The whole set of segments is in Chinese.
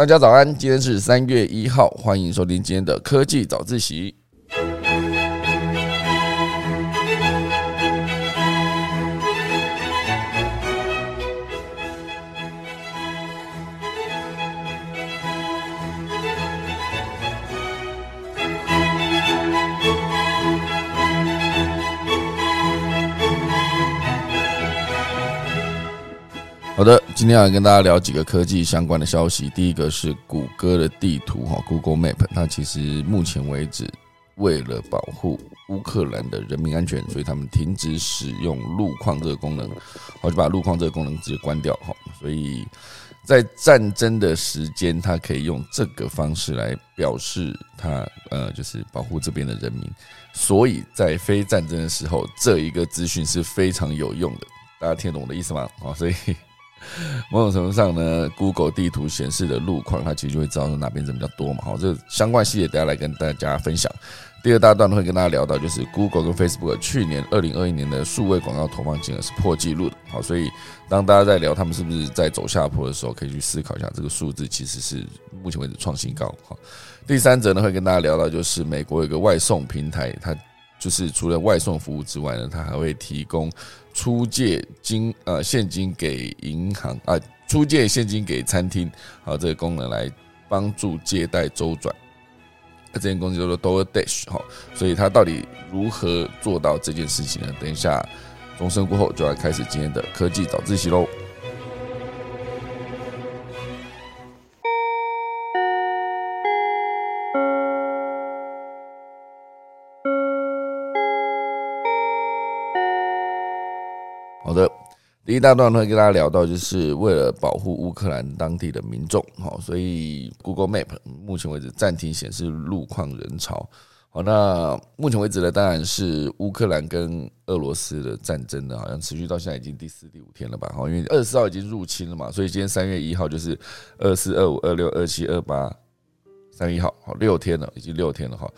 大家早安，今天是三月一号，欢迎收听今天的科技早自习。好的，今天要跟大家聊几个科技相关的消息。第一个是谷歌的地图哈，Google Map，它其实目前为止为了保护乌克兰的人民安全，所以他们停止使用路况这个功能，我就把路况这个功能直接关掉哈。所以在战争的时间，它可以用这个方式来表示它呃，就是保护这边的人民。所以在非战争的时候，这一个资讯是非常有用的。大家听懂我的意思吗？啊，所以。某种程度上呢，Google 地图显示的路况，它其实就会知道说哪边人比较多嘛。好，这相关细节等下来跟大家分享。第二大段会跟大家聊到，就是 Google 跟 Facebook 去年二零二一年的数位广告投放金额是破纪录的。好，所以当大家在聊他们是不是在走下坡的时候，可以去思考一下这个数字其实是目前为止创新高。好，第三则呢会跟大家聊到，就是美国有个外送平台，它就是除了外送服务之外呢，它还会提供。出借金呃现金给银行啊，出借现金给餐厅，好这个功能来帮助借贷周转。那这件公司叫做 DoorDash 哈，所以它到底如何做到这件事情呢？等一下钟声过后就要开始今天的科技早自习喽。好的，第一大段会跟大家聊到，就是为了保护乌克兰当地的民众，好，所以 Google Map 目前为止暂停显示路况人潮。好，那目前为止呢，当然是乌克兰跟俄罗斯的战争呢，好像持续到现在已经第四、第五天了吧？好，因为二十四号已经入侵了嘛，所以今天三月一号就是二四、二五、二六、二七、二八、三月一号，好，六天了，已经六天了哈。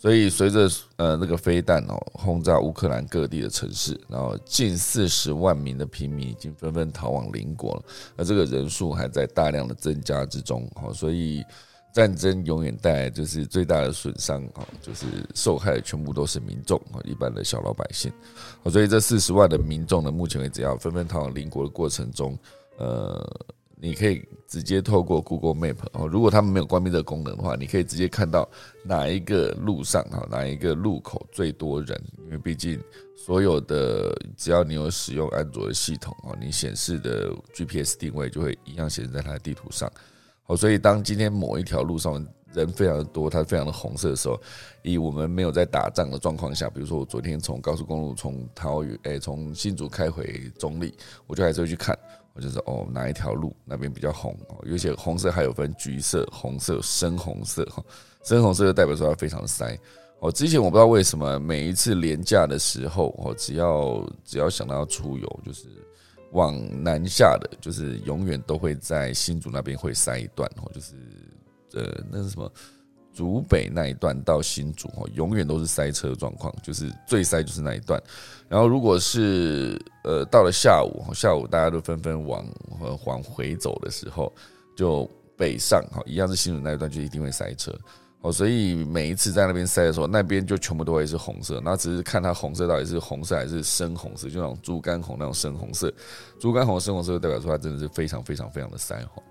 所以，随着呃那个飞弹哦轰炸乌克兰各地的城市，然后近四十万名的平民已经纷纷逃往邻国了，而这个人数还在大量的增加之中。哦，所以战争永远带来就是最大的损伤哦，就是受害的全部都是民众啊，一般的小老百姓。哦，所以这四十万的民众呢，目前为止要纷纷逃往邻国的过程中，呃。你可以直接透过 Google Map 哦，如果他们没有关闭这个功能的话，你可以直接看到哪一个路上哈，哪一个路口最多人，因为毕竟所有的只要你有使用安卓的系统哦，你显示的 GPS 定位就会一样显示在它的地图上。好，所以当今天某一条路上人非常的多，它非常的红色的时候，以我们没有在打仗的状况下，比如说我昨天从高速公路从桃园诶从新竹开回中立，我就还是会去看。就是哦，哪一条路那边比较红哦？有些红色还有分橘色、红色、深红色哈。深红色就代表说它非常的塞。哦，之前我不知道为什么每一次廉价的时候哦，只要只要想到要出游，就是往南下的，就是永远都会在新竹那边会塞一段哦，就是呃那是什么？竹北那一段到新竹哦，永远都是塞车的状况，就是最塞就是那一段。然后如果是呃到了下午，下午大家都纷纷往往回走的时候，就北上哈，一样是新竹那一段就一定会塞车哦。所以每一次在那边塞的时候，那边就全部都会是红色，那只是看它红色到底是红色还是深红色，就那种猪肝红那种深红色，猪肝红深红色就代表说它真的是非常非常非常的塞哈。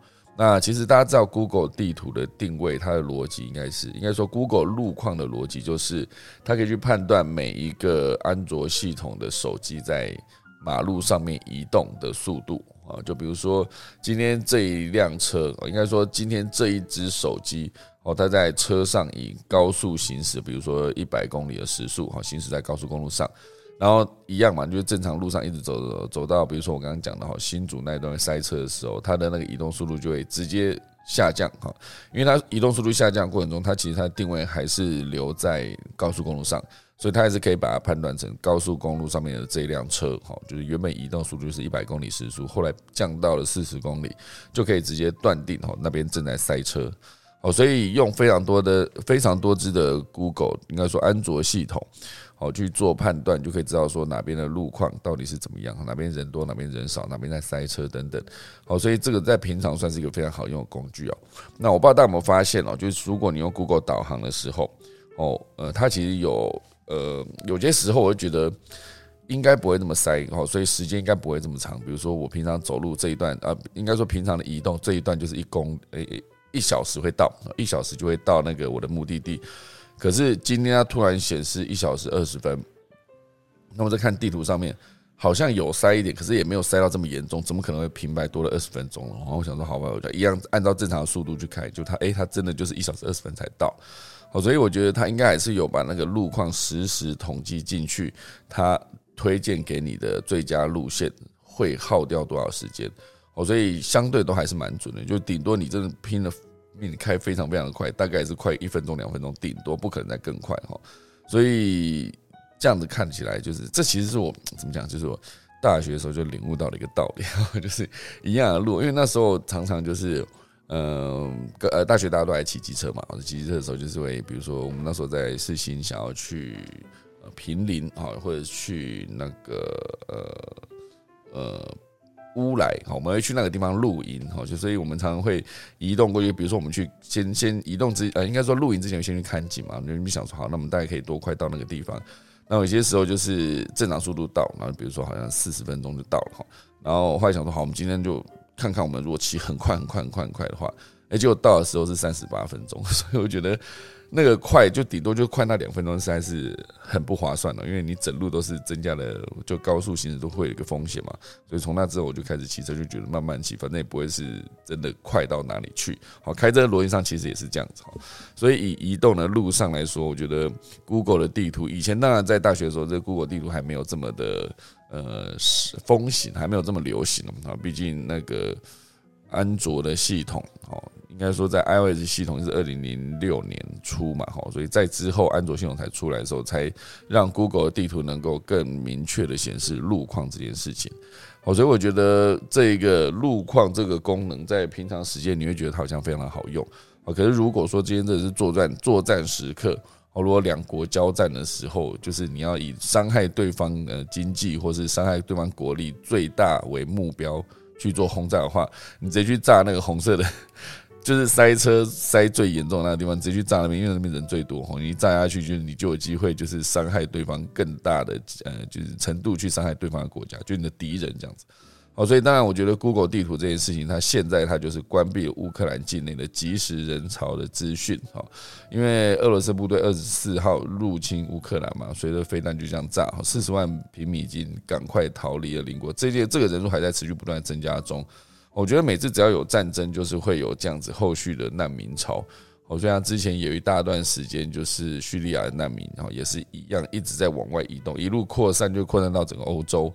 那其实大家知道，Google 地图的定位，它的逻辑应该是，应该说 Google 路况的逻辑就是，它可以去判断每一个安卓系统的手机在马路上面移动的速度啊。就比如说，今天这一辆车，应该说今天这一只手机哦，它在车上以高速行驶，比如说一百公里的时速，哈，行驶在高速公路上。然后一样嘛，就是正常路上一直走走走到，比如说我刚刚讲的哈，新竹那一段塞车的时候，它的那个移动速度就会直接下降哈，因为它移动速度下降过程中，它其实它的定位还是留在高速公路上，所以它还是可以把它判断成高速公路上面的这一辆车哈，就是原本移动速度是一百公里时速，后来降到了四十公里，就可以直接断定哈那边正在塞车。哦，所以用非常多的、非常多支的 Google，应该说安卓系统，好去做判断，就可以知道说哪边的路况到底是怎么样，哪边人多，哪边人少，哪边在塞车等等。好，所以这个在平常算是一个非常好用的工具哦。那我不知道大家有没有发现哦，就是如果你用 Google 导航的时候，哦，呃，它其实有呃有些时候，我会觉得应该不会那么塞哦，所以时间应该不会这么长。比如说我平常走路这一段啊，应该说平常的移动这一段就是一公诶。一小时会到，一小时就会到那个我的目的地。可是今天它突然显示一小时二十分，那我再看地图上面好像有塞一点，可是也没有塞到这么严重，怎么可能会平白多了二十分钟然后我想说，好吧，我就一样按照正常的速度去开，就它，诶，它真的就是一小时二十分才到。好，所以我觉得它应该还是有把那个路况实时统计进去，它推荐给你的最佳路线会耗掉多少时间。哦，所以相对都还是蛮准的，就顶多你真的拼了你开非常非常的快，大概是快一分钟两分钟，顶多不可能再更快哈。所以这样子看起来，就是这其实是我怎么讲，就是我大学的时候就领悟到了一个道理，就是一样的路，因为那时候常常就是嗯，呃，大学大家都爱骑机车嘛，骑机车的时候就是会，比如说我们那时候在四新想要去平林啊，或者去那个呃呃。乌来，好，我们会去那个地方露营，哈，就所以我们常常会移动过去。比如说，我们去先先移动之，呃，应该说露营之前先去看景嘛。你们想说，好，那我们大概可以多快到那个地方？那有些时候就是正常速度到，然后比如说好像四十分钟就到了，哈。然后后来想说，好，我们今天就看看我们如果骑很快很快很快很快的话，哎，结果到的时候是三十八分钟，所以我觉得。那个快就顶多就快那两分钟，实在是很不划算了。因为你整路都是增加了，就高速行驶都会有一个风险嘛。所以从那之后我就开始骑车，就觉得慢慢骑，反正也不会是真的快到哪里去。好，开车逻辑上其实也是这样子。所以以移动的路上来说，我觉得 Google 的地图，以前当然在大学的时候，这 Google 地图还没有这么的呃风行，还没有这么流行啊。毕竟那个安卓的系统，哦。应该说，在 iOS 系统是二零零六年初嘛，哈，所以在之后安卓系统才出来的时候，才让 Google 的地图能够更明确的显示路况这件事情。好，所以我觉得这个路况这个功能，在平常时间你会觉得它好像非常的好用。啊，可是如果说今天这是作战作战时刻，哦，如果两国交战的时候，就是你要以伤害对方的经济或是伤害对方国力最大为目标去做轰炸的话，你直接去炸那个红色的。就是塞车塞最严重那个地方，直接去炸那边，因为那边人最多。哈，你炸下去，就是你就有机会，就是伤害对方更大的呃，就是程度去伤害对方的国家，就你的敌人这样子。哦，所以当然，我觉得 Google 地图这件事情，它现在它就是关闭了乌克兰境内的即时人潮的资讯。哈，因为俄罗斯部队二十四号入侵乌克兰嘛，随着飞弹就这样炸，四十万平米已经赶快逃离了邻国，这些这个人数还在持续不断增加中。我觉得每次只要有战争，就是会有这样子后续的难民潮。我就像之前有一大段时间，就是叙利亚的难民，然后也是一样一直在往外移动，一路扩散，就扩散到整个欧洲。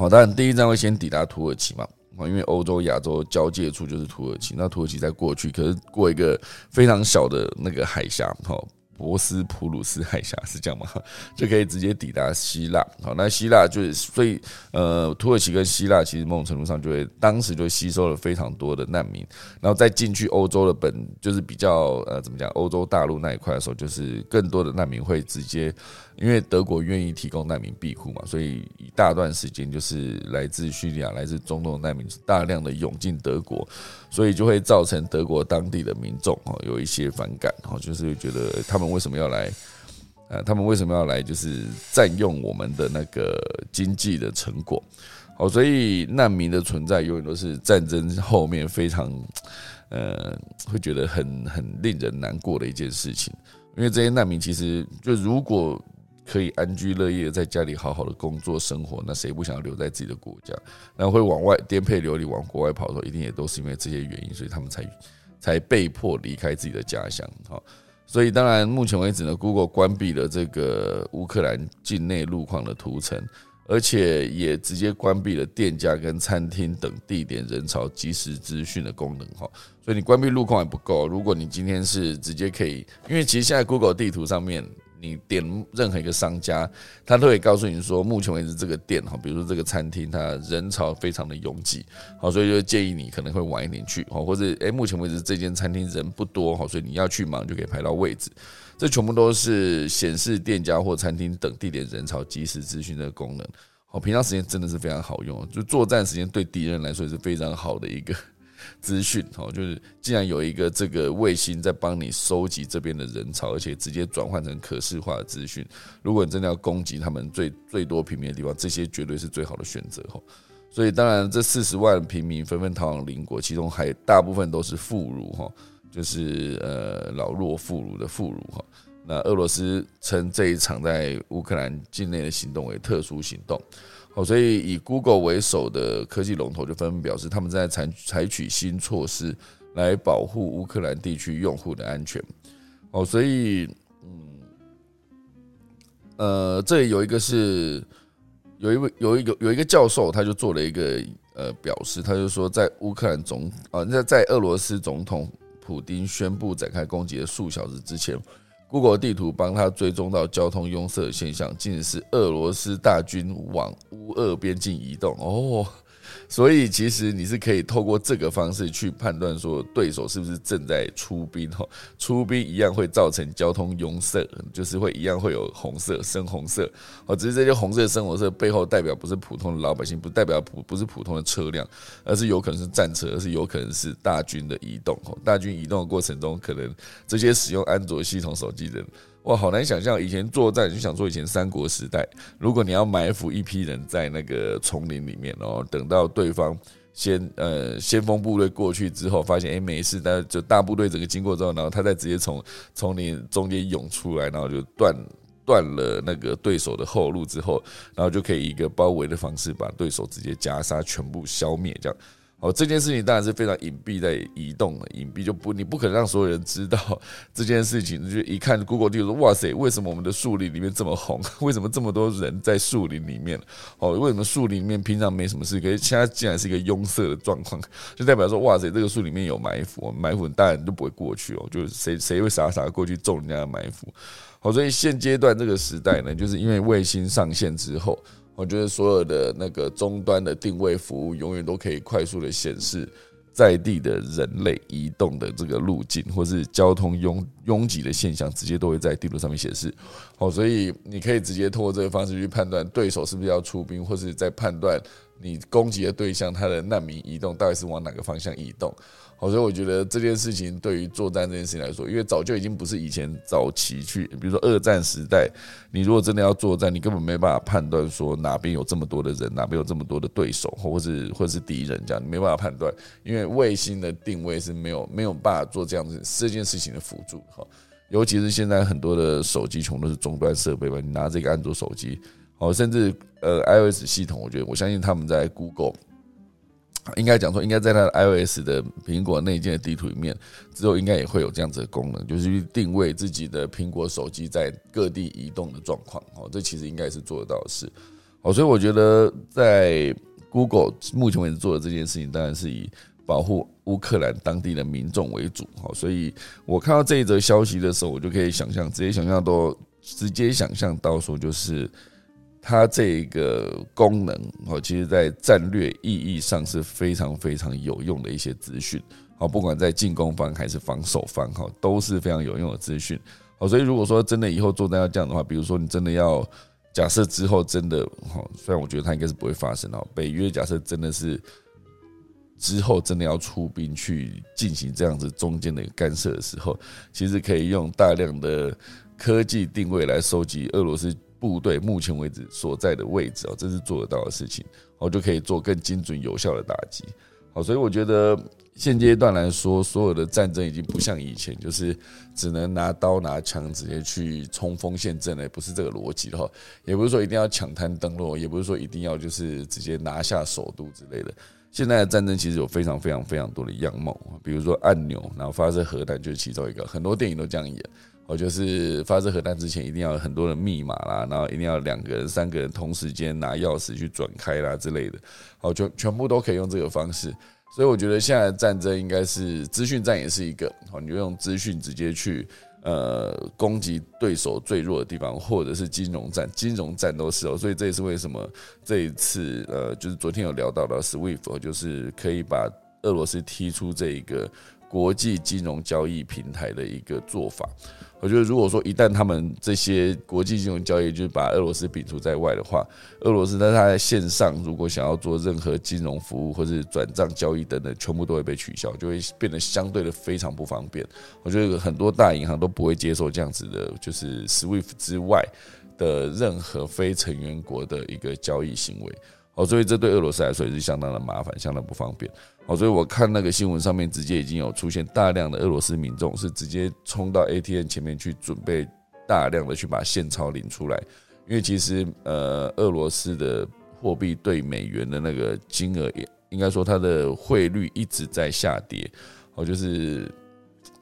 好，当然第一站会先抵达土耳其嘛，因为欧洲亚洲交界处就是土耳其。那土耳其在过去，可是过一个非常小的那个海峡，哈。博斯普鲁斯海峡是这样吗？就可以直接抵达希腊。好，那希腊就是所以呃，土耳其跟希腊其实某种程度上就会当时就吸收了非常多的难民，然后再进去欧洲的本就是比较呃怎么讲，欧洲大陆那一块的时候，就是更多的难民会直接。因为德国愿意提供难民庇护嘛，所以一大段时间就是来自叙利亚、来自中东的难民大量的涌进德国，所以就会造成德国当地的民众哦有一些反感哦，就是觉得他们为什么要来？呃，他们为什么要来？就是占用我们的那个经济的成果。好，所以难民的存在永远都是战争后面非常呃会觉得很很令人难过的一件事情，因为这些难民其实就如果。可以安居乐业，在家里好好的工作生活，那谁不想要留在自己的国家？那会往外颠沛流离，往国外跑的时候，一定也都是因为这些原因，所以他们才才被迫离开自己的家乡。好，所以当然，目前为止呢，Google 关闭了这个乌克兰境内路况的图层，而且也直接关闭了店家跟餐厅等地点人潮即时资讯的功能。哈，所以你关闭路况还不够，如果你今天是直接可以，因为其实现在 Google 地图上面。你点任何一个商家，他都会告诉你说，目前为止这个店哈，比如说这个餐厅，它人潮非常的拥挤，好，所以就建议你可能会晚一点去，好，或者诶，目前为止这间餐厅人不多，好，所以你要去忙就可以排到位置。这全部都是显示店家或餐厅等地点人潮即时资讯的功能。好，平常时间真的是非常好用，就作战时间对敌人来说也是非常好的一个资讯。哈，就是既然有一个这个卫星在帮你收集这边的人潮，而且直接转换成可视化的资讯，如果你真的要攻击他们最最多平民的地方，这些绝对是最好的选择。哈，所以当然这四十万平民纷纷逃往邻国，其中还大部分都是妇孺。哈。就是呃老弱妇孺的妇孺哈，那俄罗斯称这一场在乌克兰境内的行动为特殊行动，好，所以以 Google 为首的科技龙头就纷纷表示，他们正在采采取新措施来保护乌克兰地区用户的安全，哦，所以嗯呃，这里有一个是有一位有一个有一个教授，他就做了一个呃表示，他就说在乌克兰总啊在在俄罗斯总统。普丁宣布展开攻击的数小时之前，Google 地图帮他追踪到交通拥塞的现象，竟然是俄罗斯大军往乌俄边境移动哦。所以其实你是可以透过这个方式去判断说对手是不是正在出兵哈，出兵一样会造成交通拥塞，就是会一样会有红色、深红色哦，只是这些红色、深红色背后代表不是普通的老百姓，不代表普不是普通的车辆，而是有可能是战车，而是有可能是大军的移动。哦大军移动的过程中，可能这些使用安卓系统手机的人。哇，好难想象以前作战，就想说以前三国时代，如果你要埋伏一批人在那个丛林里面，然后等到对方先呃先锋部队过去之后，发现哎没事，但就大部队整个经过之后，然后他再直接从丛林中间涌出来，然后就断断了那个对手的后路之后，然后就可以以一个包围的方式把对手直接夹杀，全部消灭这样。哦，这件事情当然是非常隐蔽，在移动的隐蔽就不，你不可能让所有人知道 这件事情。就一看 Google 地图说，哇塞，为什么我们的树林里面这么红？为什么这么多人在树林里面？哦，为什么树林里面平常没什么事，可是现在竟然是一个拥塞的状况？就代表说，哇塞，这个树里面有埋伏，埋伏当然都不会过去哦。就是谁谁会傻傻过去中人家的埋伏？好，所以现阶段这个时代呢，就是因为卫星上线之后。我觉得所有的那个终端的定位服务，永远都可以快速的显示在地的人类移动的这个路径，或是交通拥拥挤的现象，直接都会在地图上面显示。好，所以你可以直接通过这个方式去判断对手是不是要出兵，或是在判断你攻击的对象他的难民移动到底是往哪个方向移动。好，所以我觉得这件事情对于作战这件事情来说，因为早就已经不是以前早期去，比如说二战时代，你如果真的要作战，你根本没办法判断说哪边有这么多的人，哪边有这么多的对手，或是或是敌人这样，你没办法判断，因为卫星的定位是没有没有办法做这样子这件事情的辅助。哈，尤其是现在很多的手机全都是终端设备嘛，你拿这个安卓手机，哦，甚至呃 iOS 系统，我觉得我相信他们在 Google。应该讲说，应该在它的 iOS 的苹果内建的地图里面，之后应该也会有这样子的功能，就是去定位自己的苹果手机在各地移动的状况。哦，这其实应该是做得到的事。哦，所以我觉得在 Google 目前为止做的这件事情，当然是以保护乌克兰当地的民众为主。好，所以我看到这一则消息的时候，我就可以想象，直接想象到，直接想象到说，就是。它这个功能哦，其实在战略意义上是非常非常有用的一些资讯。好，不管在进攻方还是防守方，哈，都是非常有用的资讯。好，所以如果说真的以后作战要这样的话，比如说你真的要假设之后真的，哈，虽然我觉得它应该是不会发生哦。北约假设真的是之后真的要出兵去进行这样子中间的一个干涉的时候，其实可以用大量的科技定位来收集俄罗斯。部队目前为止所在的位置哦，这是做得到的事情，我就可以做更精准有效的打击。好，所以我觉得现阶段来说，所有的战争已经不像以前，就是只能拿刀拿枪直接去冲锋陷阵了，不是这个逻辑的话，也不是说一定要抢滩登陆，也不是说一定要就是直接拿下首都之类的。现在的战争其实有非常非常非常多的样貌，比如说按钮，然后发射核弹就是其中一个，很多电影都这样演。我就是发射核弹之前一定要有很多的密码啦，然后一定要两个人、三个人同时间拿钥匙去转开啦之类的，好，全全部都可以用这个方式。所以我觉得现在的战争应该是资讯战也是一个，好，你就用资讯直接去呃攻击对手最弱的地方，或者是金融战，金融战都是哦。所以这也是为什么这一次呃，就是昨天有聊到的 SWIFT，就是可以把俄罗斯踢出这一个国际金融交易平台的一个做法。我觉得，如果说一旦他们这些国际金融交易就是把俄罗斯摒除在外的话，俄罗斯在它在线上如果想要做任何金融服务或者转账交易等等，全部都会被取消，就会变得相对的非常不方便。我觉得很多大银行都不会接受这样子的，就是 SWIFT 之外的任何非成员国的一个交易行为。哦，所以这对俄罗斯来说也是相当的麻烦，相当不方便。哦，所以我看那个新闻上面，直接已经有出现大量的俄罗斯民众是直接冲到 ATM 前面去准备大量的去把现钞领出来，因为其实呃，俄罗斯的货币对美元的那个金额，也应该说它的汇率一直在下跌。哦，就是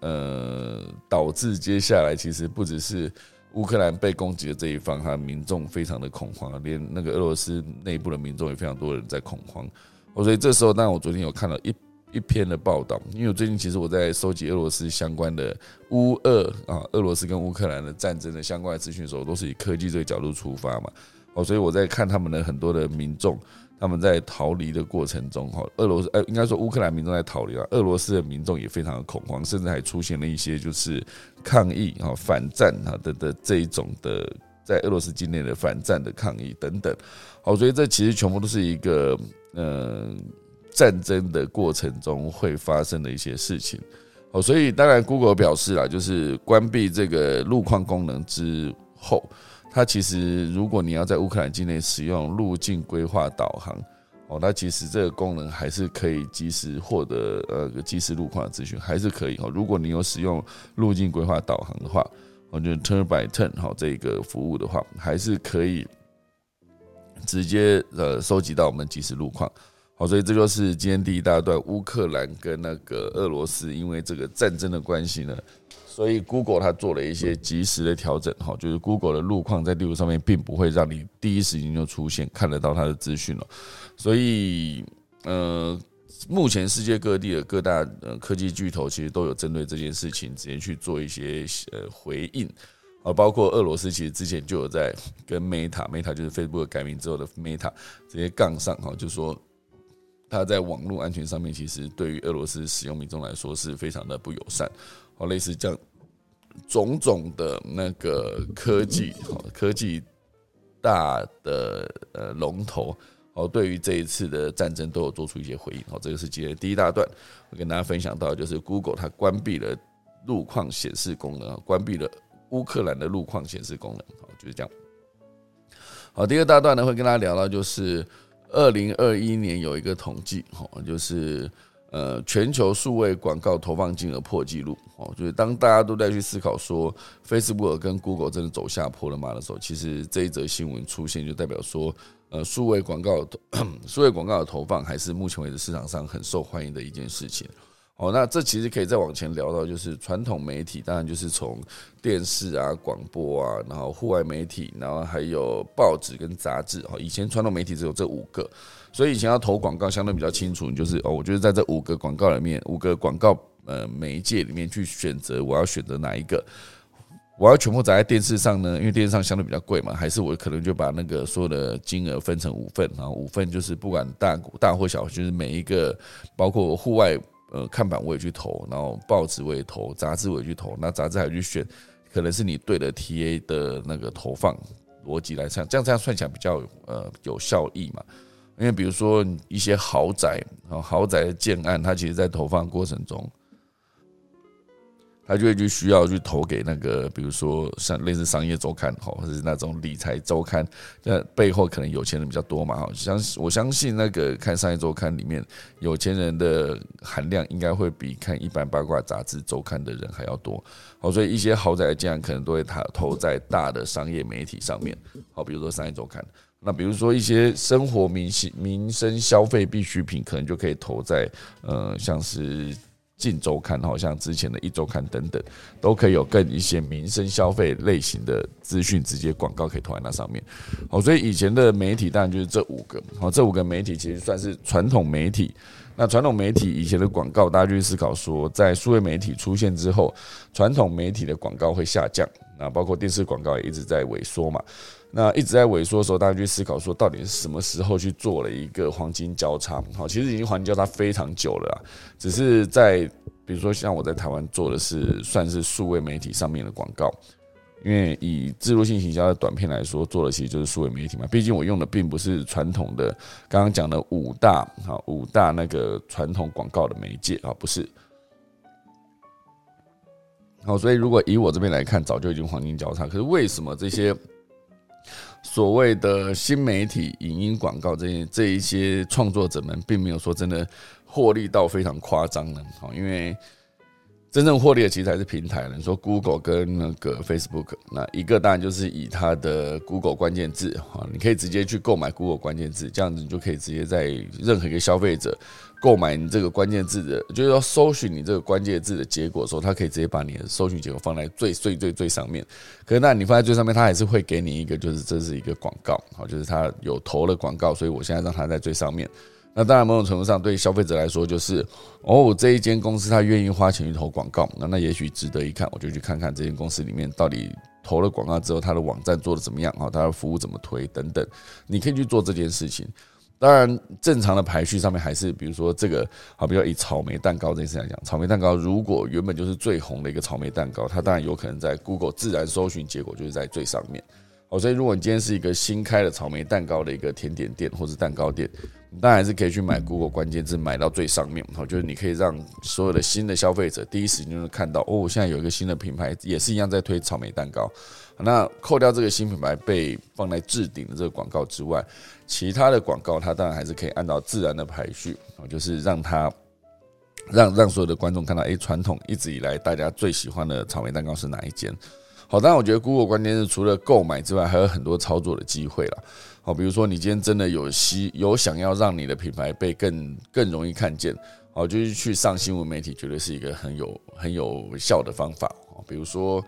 呃，导致接下来其实不只是。乌克兰被攻击的这一方，哈，民众非常的恐慌，连那个俄罗斯内部的民众也非常多人在恐慌。所以这时候，当然我昨天有看到一一篇的报道，因为我最近其实我在收集俄罗斯相关的乌俄啊，俄罗斯跟乌克兰的战争的相关的资讯的时候，都是以科技这个角度出发嘛。哦，所以我在看他们的很多的民众。他们在逃离的过程中，哈，俄罗斯，呃，应该说乌克兰民众在逃离啊，俄罗斯的民众也非常的恐慌，甚至还出现了一些就是抗议啊、反战啊的的这一种的，在俄罗斯境内的反战的抗议等等，好，所以这其实全部都是一个呃战争的过程中会发生的一些事情，好，所以当然 Google 表示啦，就是关闭这个路况功能之后。它其实，如果你要在乌克兰境内使用路径规划导航，哦，那其实这个功能还是可以及时获得呃即时路况的资讯，还是可以哦。如果你有使用路径规划导航的话，我觉得 Turn by Turn 哈这个服务的话，还是可以直接呃收集到我们即时路况。好，所以这就是今天第一大段，乌克兰跟那个俄罗斯因为这个战争的关系呢。所以，Google 它做了一些及时的调整，哈，就是 Google 的路况在地图上面并不会让你第一时间就出现看得到它的资讯了。所以，呃，目前世界各地的各大呃科技巨头其实都有针对这件事情直接去做一些呃回应，啊，包括俄罗斯其实之前就有在跟 Meta，Meta 就是 Facebook 改名之后的 Meta 直接杠上，哈，就说它在网络安全上面其实对于俄罗斯使用民众来说是非常的不友善，哦，类似这样。种种的那个科技，哈，科技大的呃龙头，哦，对于这一次的战争都有做出一些回应，哦，这个是今天第一大段，我跟大家分享到，就是 Google 它关闭了路况显示功能，关闭了乌克兰的路况显示功能，好，就是这样。好，第二大段呢会跟大家聊到，就是二零二一年有一个统计，哈，就是。呃，全球数位广告投放金额破纪录哦，就是当大家都在去思考说 Facebook 跟 Google 真的走下坡了吗的时候，其实这一则新闻出现就代表说，呃，数位广告 数位广告的投放还是目前为止市场上很受欢迎的一件事情。哦，那这其实可以再往前聊到，就是传统媒体，当然就是从电视啊、广播啊，然后户外媒体，然后还有报纸跟杂志。哈，以前传统媒体只有这五个。所以以前要投广告相对比较清楚，你就是哦，我觉得在这五个广告里面，五个广告呃媒介里面去选择，我要选择哪一个？我要全部砸在电视上呢？因为电视上相对比较贵嘛，还是我可能就把那个所有的金额分成五份，然后五份就是不管大大或小，就是每一个包括户外呃看板我也去投，然后报纸我也投，杂志我也去投，那杂志还去选，可能是你对的 TA 的那个投放逻辑来算，这样这样算起来比较呃有效益嘛。因为比如说一些豪宅啊，豪宅的建案，它其实，在投放过程中，他就会去需要去投给那个，比如说像类似商业周刊哈，或者是那种理财周刊，那背后可能有钱人比较多嘛哈。相我相信那个看商业周刊里面，有钱人的含量应该会比看一般八卦杂志周刊的人还要多。好，所以一些豪宅的建案可能都会投投在大的商业媒体上面，好，比如说商业周刊。那比如说一些生活民生民生消费必需品，可能就可以投在呃，像是《近周刊》好像之前的一周刊等等，都可以有更一些民生消费类型的资讯，直接广告可以投在那上面。好，所以以前的媒体当然就是这五个，好，这五个媒体其实算是传统媒体那传统媒体以前的广告，大家就去思考说，在数位媒体出现之后，传统媒体的广告会下降，那包括电视广告也一直在萎缩嘛。那一直在萎缩的时候，大家去思考说，到底是什么时候去做了一个黄金交叉？好，其实已经黄金交叉非常久了，只是在比如说像我在台湾做的是算是数位媒体上面的广告。因为以自入性行销的短片来说，做的其实就是数位媒体嘛。毕竟我用的并不是传统的刚刚讲的五大哈五大那个传统广告的媒介啊，不是。好，所以如果以我这边来看，早就已经黄金交叉。可是为什么这些所谓的新媒体影音广告这些这一些创作者们，并没有说真的获利到非常夸张呢？好，因为。真正获利的其实还是平台。你说 Google 跟那个 Facebook，那一个当然就是以它的 Google 关键字哈，你可以直接去购买 Google 关键字，这样子你就可以直接在任何一个消费者购买你这个关键字的，就是要搜寻你这个关键字的结果的时候，它可以直接把你的搜寻结果放在最最最最上面。可是那你放在最上面，它还是会给你一个，就是这是一个广告，好，就是它有投了广告，所以我现在让它在最上面。那当然，某种程度上对消费者来说，就是哦，这一间公司他愿意花钱去投广告，那那也许值得一看，我就去看看这间公司里面到底投了广告之后，它的网站做的怎么样啊，它的服务怎么推等等，你可以去做这件事情。当然，正常的排序上面还是，比如说这个，好，比如以草莓蛋糕这件事来讲，草莓蛋糕如果原本就是最红的一个草莓蛋糕，它当然有可能在 Google 自然搜寻结果就是在最上面。哦，所以如果你今天是一个新开的草莓蛋糕的一个甜点店或者蛋糕店，当然还是可以去买 Google 关键字买到最上面。好，就是你可以让所有的新的消费者第一时间就能看到，哦，现在有一个新的品牌也是一样在推草莓蛋糕。那扣掉这个新品牌被放在置顶的这个广告之外，其他的广告它当然还是可以按照自然的排序，就是让它让让所有的观众看到，哎，传统一直以来大家最喜欢的草莓蛋糕是哪一间。好，当然我觉得 Google 关键是除了购买之外，还有很多操作的机会了。好，比如说你今天真的有希有想要让你的品牌被更更容易看见，好，就是去上新闻媒体，绝对是一个很有很有效的方法。比如说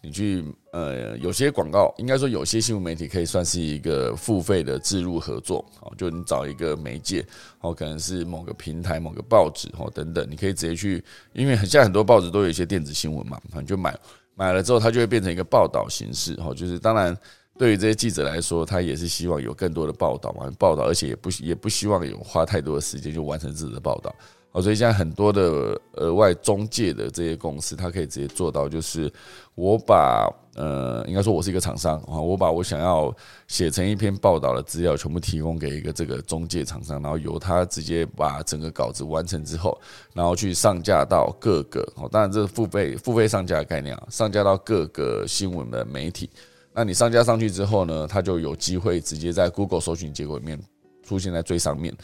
你去呃，有些广告，应该说有些新闻媒体可以算是一个付费的自入合作。好，就你找一个媒介，好，可能是某个平台、某个报纸，哦等等，你可以直接去，因为现在很多报纸都有一些电子新闻嘛，你就买。买了之后，它就会变成一个报道形式，哈，就是当然，对于这些记者来说，他也是希望有更多的报道嘛，报道，而且也不也不希望有花太多的时间就完成自己的报道，好，所以现在很多的额外中介的这些公司，它可以直接做到，就是我把。呃，应该说我是一个厂商啊，我把我想要写成一篇报道的资料全部提供给一个这个中介厂商，然后由他直接把整个稿子完成之后，然后去上架到各个哦，当然这是付费付费上架的概念啊，上架到各个新闻的媒体。那你上架上去之后呢，他就有机会直接在 Google 搜寻结果里面。出现在最上面，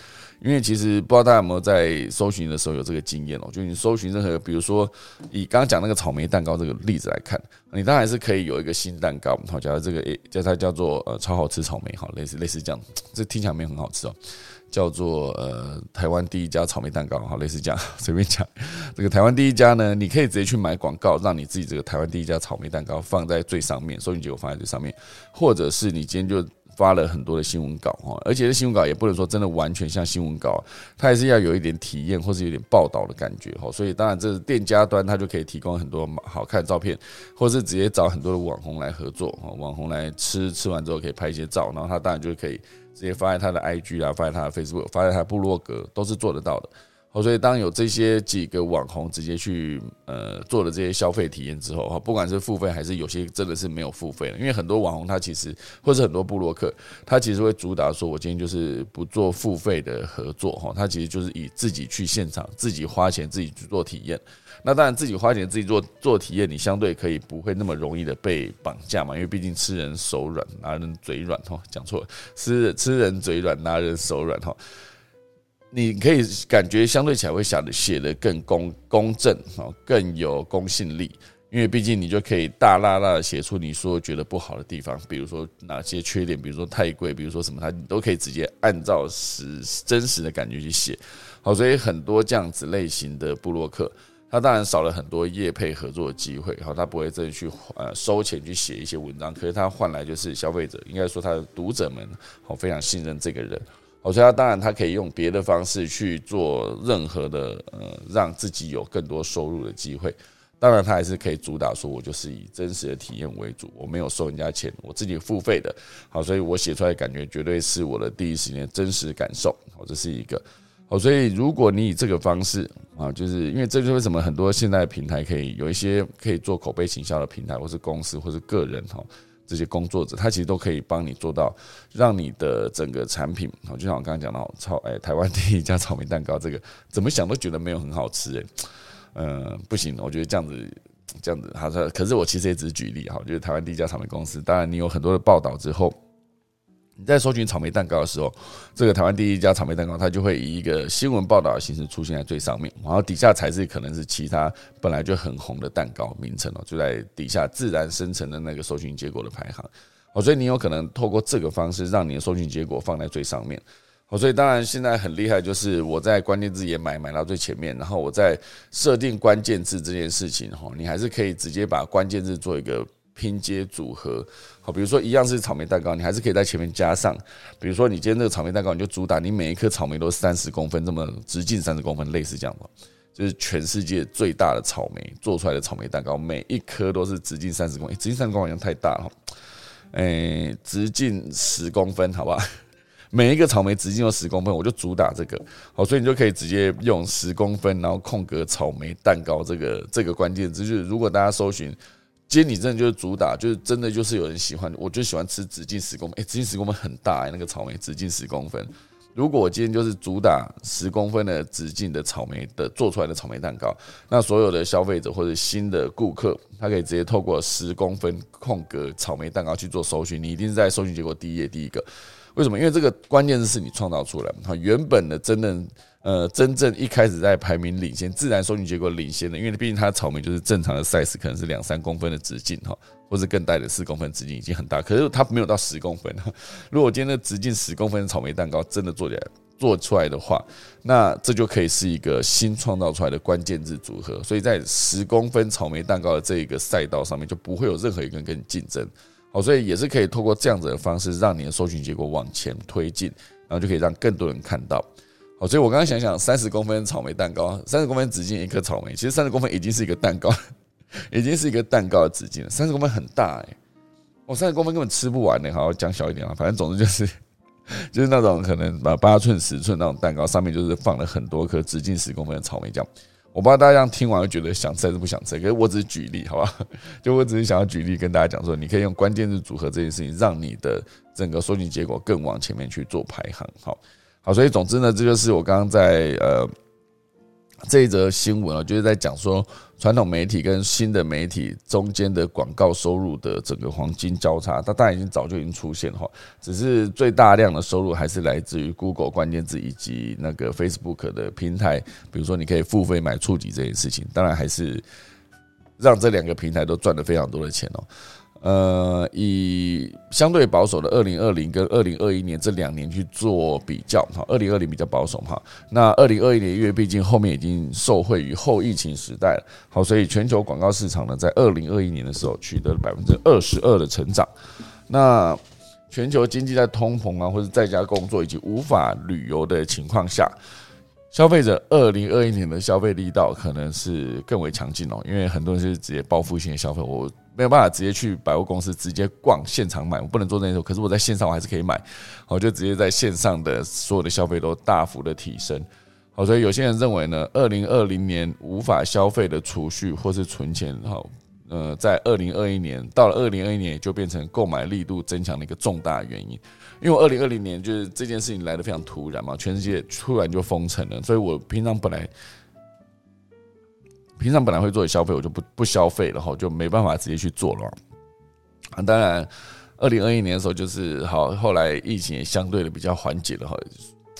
因为其实不知道大家有没有在搜寻的时候有这个经验哦，就你搜寻任何，比如说以刚刚讲那个草莓蛋糕这个例子来看，你当然是可以有一个新蛋糕，好，假如这个诶叫它叫做呃超好吃草莓，好，类似类似这样，这听起来没有很好吃哦，叫做呃台湾第一家草莓蛋糕，好，类似这样，随便讲，这个台湾第一家呢，你可以直接去买广告，让你自己这个台湾第一家草莓蛋糕放在最上面，搜寻结果放在最上面，或者是你今天就。发了很多的新闻稿哈，而且这新闻稿也不能说真的完全像新闻稿，它还是要有一点体验或是有点报道的感觉哈。所以当然，这是店家端他就可以提供很多好看的照片，或是直接找很多的网红来合作哈，网红来吃吃完之后可以拍一些照，然后他当然就可以直接发在他的 IG 啊，发在他的 Facebook，发在他的部落格，都是做得到的。好，所以当有这些几个网红直接去呃做了这些消费体验之后，哈，不管是付费还是有些真的是没有付费的，因为很多网红他其实或者很多布洛克，他其实会主打说，我今天就是不做付费的合作，哈，他其实就是以自己去现场，自己花钱自己去做体验。那当然自己花钱自己做做体验，你相对可以不会那么容易的被绑架嘛，因为毕竟吃人手软，拿人嘴软，哈，讲错了，吃吃人嘴软，拿人手软，哈。你可以感觉相对起来会写的写的更公公正啊，更有公信力，因为毕竟你就可以大大大的写出你说觉得不好的地方，比如说哪些缺点，比如说太贵，比如说什么，它你都可以直接按照实真实的感觉去写。好，所以很多这样子类型的布洛克，他当然少了很多业配合作的机会，好，他不会真的去呃收钱去写一些文章，可是他换来就是消费者，应该说他的读者们好非常信任这个人。好，所以他当然他可以用别的方式去做任何的呃，让自己有更多收入的机会。当然，他还是可以主打说，我就是以真实的体验为主，我没有收人家钱，我自己付费的。好，所以我写出来感觉绝对是我的第一时间真实感受。好，这是一个。好，所以如果你以这个方式啊，就是因为这就是为什么很多现在平台可以有一些可以做口碑行销的平台，或是公司，或是个人哈，这些工作者，他其实都可以帮你做到，让你的整个产品，就像我刚刚讲到草，哎，台湾第一家草莓蛋糕，这个怎么想都觉得没有很好吃，哎。嗯，不行，我觉得这样子，这样子，他说，可是我其实也只是举例哈，就是台湾第一家草莓公司。当然，你有很多的报道之后，你在搜寻草莓蛋糕的时候，这个台湾第一家草莓蛋糕，它就会以一个新闻报道的形式出现在最上面，然后底下才是可能是其他本来就很红的蛋糕名称哦，就在底下自然生成的那个搜寻结果的排行。哦，所以你有可能透过这个方式，让你的搜寻结果放在最上面。哦，所以当然现在很厉害，就是我在关键字也买买到最前面，然后我在设定关键字这件事情，哈，你还是可以直接把关键字做一个拼接组合。好，比如说一样是草莓蛋糕，你还是可以在前面加上，比如说你今天这个草莓蛋糕，你就主打你每一颗草莓都是三十公分，这么直径三十公分，类似这样的，就是全世界最大的草莓做出来的草莓蛋糕，每一颗都是直径三十公分，直径三十公分好像太大了，诶，直径十公分，好不好？每一个草莓直径有十公分，我就主打这个，好，所以你就可以直接用十公分，然后空格草莓蛋糕这个这个关键字，就是如果大家搜寻，今天你真的就是主打，就是真的就是有人喜欢，我就喜欢吃直径十公分，哎，直径十公分很大哎，那个草莓直径十公分，如果我今天就是主打十公分的直径的草莓的做出来的草莓蛋糕，那所有的消费者或者新的顾客，他可以直接透过十公分空格草莓蛋糕去做搜寻，你一定是在搜寻结果第一页第一个。为什么？因为这个关键字是你创造出来，哈，原本的真的呃真正一开始在排名领先，自然搜寻结果领先的，因为毕竟它的草莓就是正常的 size，可能是两三公分的直径，哈，或者更大的四公分直径已经很大，可是它没有到十公分。如果今天的直径十公分的草莓蛋糕真的做起来做出来的话，那这就可以是一个新创造出来的关键字组合，所以在十公分草莓蛋糕的这一个赛道上面，就不会有任何一个人跟你竞争。好，所以也是可以透过这样子的方式，让你的搜寻结果往前推进，然后就可以让更多人看到。好，所以我刚刚想想，三十公分草莓蛋糕，三十公分直径一颗草莓，其实三十公分已经是一个蛋糕，已经是一个蛋糕的直径了。三十公分很大哎，我三十公分根本吃不完呢。好，讲小一点啊，反正总之就是，就是那种可能把八寸、十寸那种蛋糕，上面就是放了很多颗直径十公分的草莓酱。我不知道大家这样听完会觉得想吃还是不想吃，可是我只是举例，好吧？就我只是想要举例跟大家讲说，你可以用关键字组合这件事情，让你的整个搜寻结果更往前面去做排行。好，好，所以总之呢，这就是我刚刚在呃。这一则新闻啊，就是在讲说传统媒体跟新的媒体中间的广告收入的整个黄金交叉，它当然已经早就已经出现了哈，只是最大量的收入还是来自于 Google 关键字以及那个 Facebook 的平台，比如说你可以付费买触及这件事情，当然还是让这两个平台都赚了非常多的钱哦。呃，以相对保守的二零二零跟二零二一年这两年去做比较，哈，二零二零比较保守哈。那二零二一年因为毕竟后面已经受惠于后疫情时代了，好，所以全球广告市场呢，在二零二一年的时候取得了百分之二十二的成长。那全球经济在通膨啊，或者在家工作以及无法旅游的情况下。消费者二零二一年的消费力道可能是更为强劲哦，因为很多人是直接报复性的消费，我没有办法直接去百货公司直接逛现场买，我不能做那种，可是我在线上我还是可以买，我就直接在线上的所有的消费都大幅的提升。好，所以有些人认为呢，二零二零年无法消费的储蓄或是存钱，好，呃，在二零二一年到了二零二一年就变成购买力度增强的一个重大原因。因为二零二零年就是这件事情来的非常突然嘛，全世界突然就封城了，所以我平常本来平常本来会做的消费，我就不不消费了哈，就没办法直接去做了。啊，当然，二零二一年的时候就是好，后来疫情也相对的比较缓解了哈。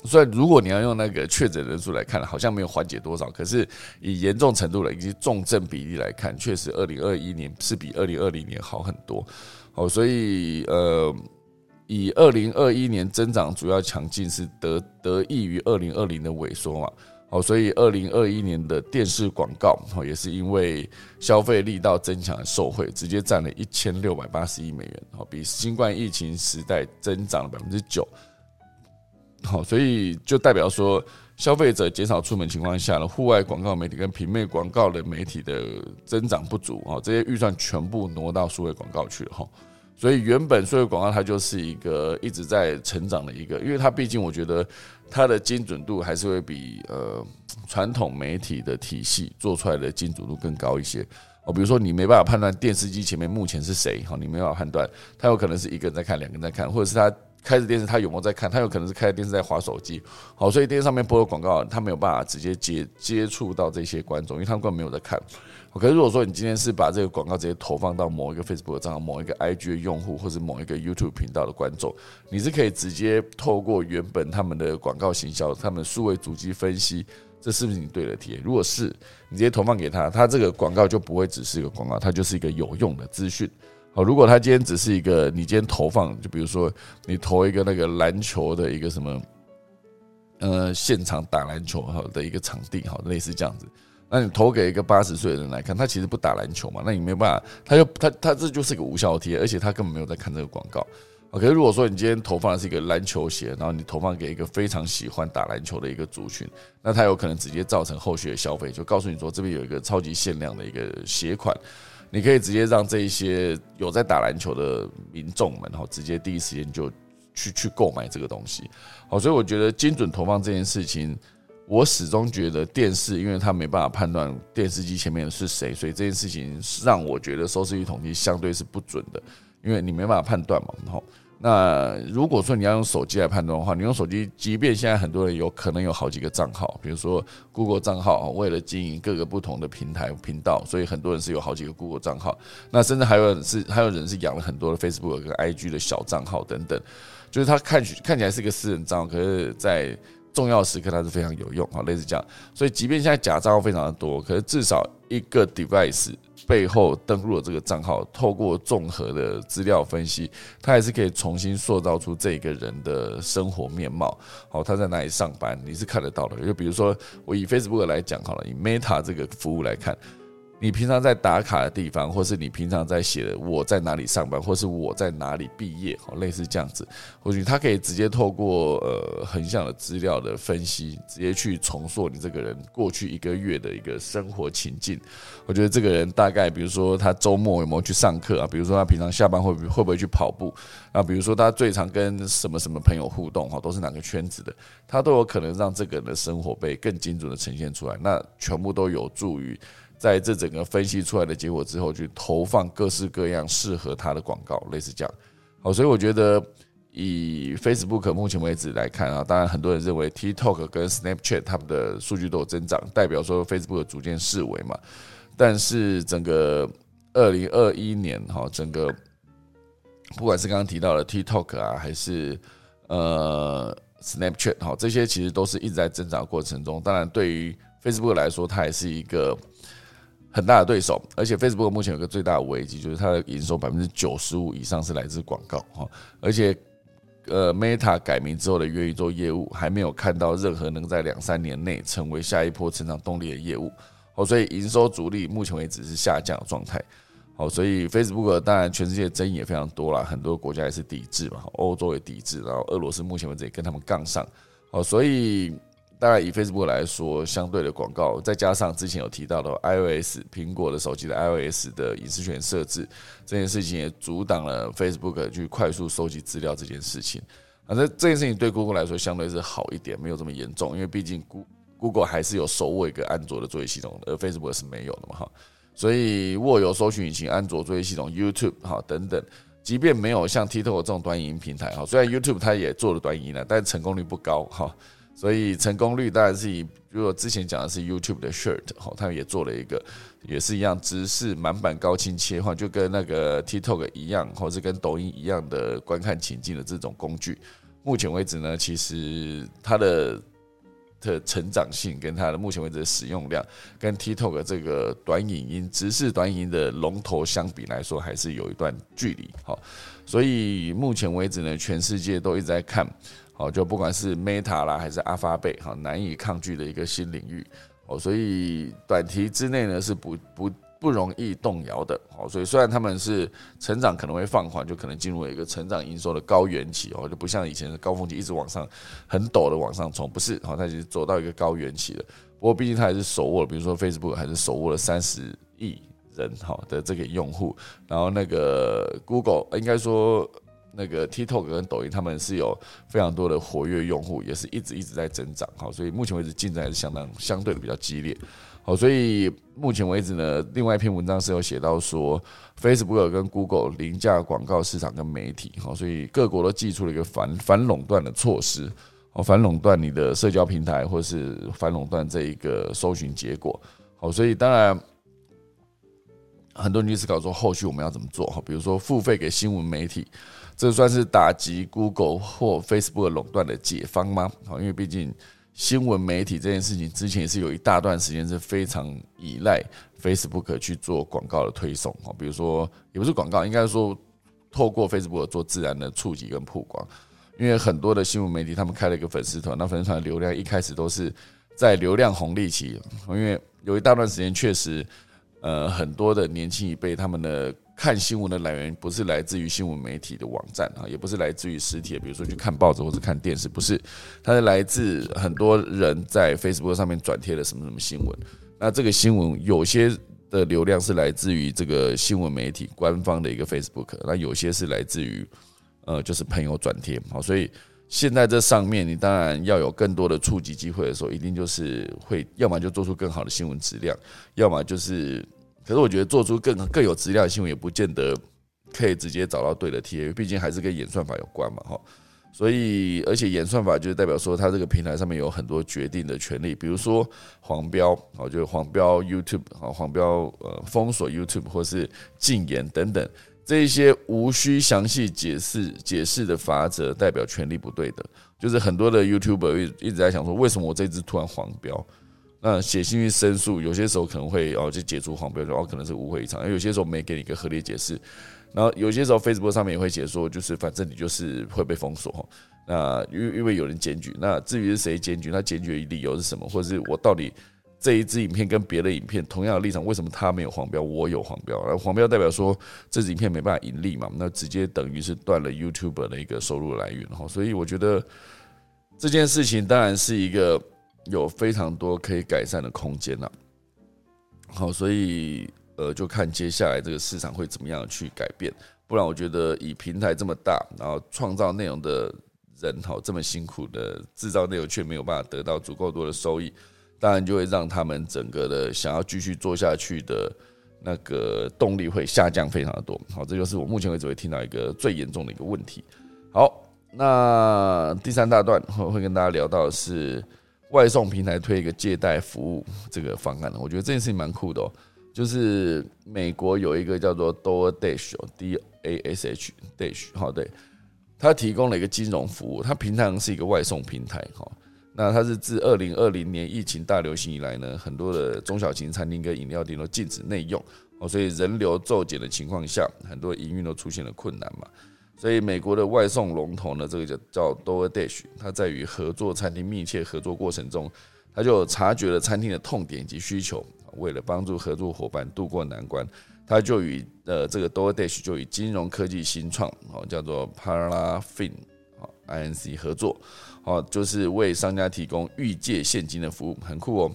虽然如果你要用那个确诊人数来看，好像没有缓解多少，可是以严重程度来以及重症比例来看，确实二零二一年是比二零二零年好很多。哦，所以呃。以二零二一年增长主要强劲是得得益于二零二零的萎缩嘛，哦，所以二零二一年的电视广告哦也是因为消费力道增强受惠，直接占了一千六百八十亿美元，好，比新冠疫情时代增长了百分之九，好，所以就代表说，消费者减少出门情况下呢，户外广告媒体跟平面广告的媒体的增长不足啊，这些预算全部挪到数位广告去了哈。所以原本数位广告它就是一个一直在成长的一个，因为它毕竟我觉得它的精准度还是会比呃传统媒体的体系做出来的精准度更高一些哦。比如说你没办法判断电视机前面目前是谁哈，你没办法判断，他有可能是一个人在看，两个人在看，或者是他。开着电视，他有没有在看？他有可能是开着电视在划手机。好，所以电视上面播的广告，他没有办法直接接接触到这些观众，因为他们根本没有在看。可是如果说你今天是把这个广告直接投放到某一个 Facebook 账号、某一个 IG 的用户，或者某一个 YouTube 频道的观众，你是可以直接透过原本他们的广告行销、他们数位主机分析，这是不是你对的题？如果是你直接投放给他，他这个广告就不会只是一个广告，它就是一个有用的资讯。好，如果他今天只是一个，你今天投放，就比如说你投一个那个篮球的一个什么，呃，现场打篮球哈的一个场地，哈，类似这样子，那你投给一个八十岁的人来看，他其实不打篮球嘛，那你没有办法，他就他他这就是个无效贴，而且他根本没有在看这个广告。OK，如果说你今天投放的是一个篮球鞋，然后你投放给一个非常喜欢打篮球的一个族群，那他有可能直接造成后续的消费，就告诉你说这边有一个超级限量的一个鞋款。你可以直接让这一些有在打篮球的民众们，然后，直接第一时间就去去购买这个东西，好，所以我觉得精准投放这件事情，我始终觉得电视，因为它没办法判断电视机前面是谁，所以这件事情让我觉得收视率统计相对是不准的，因为你没办法判断嘛，哈。那如果说你要用手机来判断的话，你用手机，即便现在很多人有可能有好几个账号，比如说 Google 账号，为了经营各个不同的平台频道，所以很多人是有好几个 Google 账号。那甚至还有人是还有人是养了很多的 Facebook 跟 IG 的小账号等等，就是他看看起来是一个私人账号，可是在重要时刻它是非常有用好，类似这样。所以即便现在假账号非常的多，可是至少一个 device。背后登录的这个账号，透过综合的资料分析，它还是可以重新塑造出这个人的生活面貌。好，他在哪里上班，你是看得到的。就比如说，我以 Facebook 来讲好了，以 Meta 这个服务来看。你平常在打卡的地方，或是你平常在写的我在哪里上班，或是我在哪里毕业，好类似这样子，或许他可以直接透过呃横向的资料的分析，直接去重塑你这个人过去一个月的一个生活情境。我觉得这个人大概，比如说他周末有没有去上课啊？比如说他平常下班会不会不会去跑步啊？比如说他最常跟什么什么朋友互动哈，都是哪个圈子的，他都有可能让这个人的生活被更精准的呈现出来。那全部都有助于。在这整个分析出来的结果之后，去投放各式各样适合他的广告，类似这样。好，所以我觉得以 Facebook 目前为止来看啊，当然很多人认为 TikTok 跟 Snapchat 他们的数据都有增长，代表说 Facebook 逐渐式微嘛。但是整个二零二一年哈，整个不管是刚刚提到的 TikTok 啊，还是呃 Snapchat 哈，这些其实都是一直在增长过程中。当然，对于 Facebook 来说，它也是一个。很大的对手，而且 Facebook 目前有个最大的危机，就是它的营收百分之九十五以上是来自广告哈，而且呃 Meta 改名之后的元宇宙业务还没有看到任何能在两三年内成为下一波成长动力的业务，哦，所以营收主力目前为止是下降的状态，好，所以 Facebook 当然全世界争议也非常多了，很多国家也是抵制嘛，欧洲也抵制，然后俄罗斯目前为止也跟他们杠上，好，所以。当然，以 Facebook 来说，相对的广告，再加上之前有提到的 iOS 苹果的手机的 iOS 的隐私权设置，这件事情也阻挡了 Facebook 去快速收集资料这件事情。反正这件事情对 Google 来说相对是好一点，没有这么严重，因为毕竟 Google 还是有手握一个安卓的作业系统的，而 Facebook 是没有的嘛哈。所以握有搜寻引擎、安卓作业系统、YouTube 哈等等，即便没有像 TikTok 这种短影音平台哈，虽然 YouTube 它也做了短影音了，但成功率不高哈。所以成功率当然是以，如果之前讲的是 YouTube 的 Shirt 哈，他们也做了一个，也是一样，直视满版高清切换，就跟那个 TikTok 一样，或是跟抖音一样的观看情境的这种工具。目前为止呢，其实它的的成长性跟它的目前为止的使用量，跟 TikTok 这个短影音直视短影音的龙头相比来说，还是有一段距离。好，所以目前为止呢，全世界都一直在看。哦，就不管是 Meta 啦，还是阿发贝，哈，难以抗拒的一个新领域。哦，所以短期之内呢，是不不不容易动摇的。好，所以虽然他们是成长可能会放缓，就可能进入一个成长营收的高原期哦，就不像以前的高峰期一直往上很陡的往上冲，不是，好，它已经走到一个高原期了。不过毕竟它还是手握了，比如说 Facebook 还是手握了三十亿人哈的这个用户，然后那个 Google 应该说。那个 TikTok 跟抖音，他们是有非常多的活跃用户，也是一直一直在增长。好，所以目前为止竞争还是相当相对的比较激烈。好，所以目前为止呢，另外一篇文章是有写到说，Facebook 跟 Google 凌驾广告市场跟媒体。好，所以各国都寄出了一个反反垄断的措施，哦，反垄断你的社交平台，或是反垄断这一个搜寻结果。好，所以当然很多人去思考说，后续我们要怎么做？哈，比如说付费给新闻媒体。这算是打击 Google 或 Facebook 垄断的解方吗？好，因为毕竟新闻媒体这件事情之前是有一大段时间是非常依赖 Facebook 去做广告的推送。哦，比如说也不是广告，应该说透过 Facebook 做自然的触及跟曝光。因为很多的新闻媒体他们开了一个粉丝团，那粉丝团的流量一开始都是在流量红利期，因为有一大段时间确实，呃，很多的年轻一辈他们的。看新闻的来源不是来自于新闻媒体的网站啊，也不是来自于实体，比如说去看报纸或者看电视，不是，它是来自很多人在 Facebook 上面转贴了什么什么新闻。那这个新闻有些的流量是来自于这个新闻媒体官方的一个 Facebook，那有些是来自于呃就是朋友转贴。好，所以现在这上面你当然要有更多的触及机会的时候，一定就是会要么就做出更好的新闻质量，要么就是。可是我觉得做出更更有质量的新闻，也不见得可以直接找到对的 TA，毕竟还是跟演算法有关嘛，哈。所以，而且演算法就是代表说，它这个平台上面有很多决定的权利，比如说黄标，啊，就是黄标 YouTube，啊，黄标呃封锁 YouTube 或是禁言等等，这一些无需详细解释解释的法则，代表权利不对的。就是很多的 YouTuber 一一直在想说，为什么我这支突然黄标？那写信去申诉，有些时候可能会哦就解除黄标，然后可能是误会一场，有些时候没给你一个合理解释，然后有些时候 Facebook 上面也会写说，就是反正你就是会被封锁。那因为因为有人检举，那至于是谁检举，他检举的理由是什么，或者是我到底这一支影片跟别的影片同样的立场，为什么他没有黄标，我有黄标？而黄标代表说这支影片没办法盈利嘛，那直接等于是断了 YouTube 的一个收入来源哈。所以我觉得这件事情当然是一个。有非常多可以改善的空间了，好，所以呃，就看接下来这个市场会怎么样去改变。不然，我觉得以平台这么大，然后创造内容的人好这么辛苦的制造内容，却没有办法得到足够多的收益，当然就会让他们整个的想要继续做下去的那个动力会下降非常的多。好，这就是我目前为止会听到一个最严重的一个问题。好，那第三大段会会跟大家聊到的是。外送平台推一个借贷服务这个方案呢，我觉得这件事情蛮酷的哦。就是美国有一个叫做 DoorDash，D A S H Dash，好对，它提供了一个金融服务。它平常是一个外送平台，哈。那它是自二零二零年疫情大流行以来呢，很多的中小型餐厅跟饮料店都禁止内用哦，所以人流骤减的情况下，很多营运都出现了困难嘛。所以，美国的外送龙头呢，这个叫叫 DoorDash，它在与合作餐厅密切合作过程中，它就察觉了餐厅的痛点及需求。为了帮助合作伙伴渡过难关，它就与呃这个 DoorDash 就与金融科技新创哦叫做 Parafin 哦 Inc 合作哦，就是为商家提供预借现金的服务，很酷哦。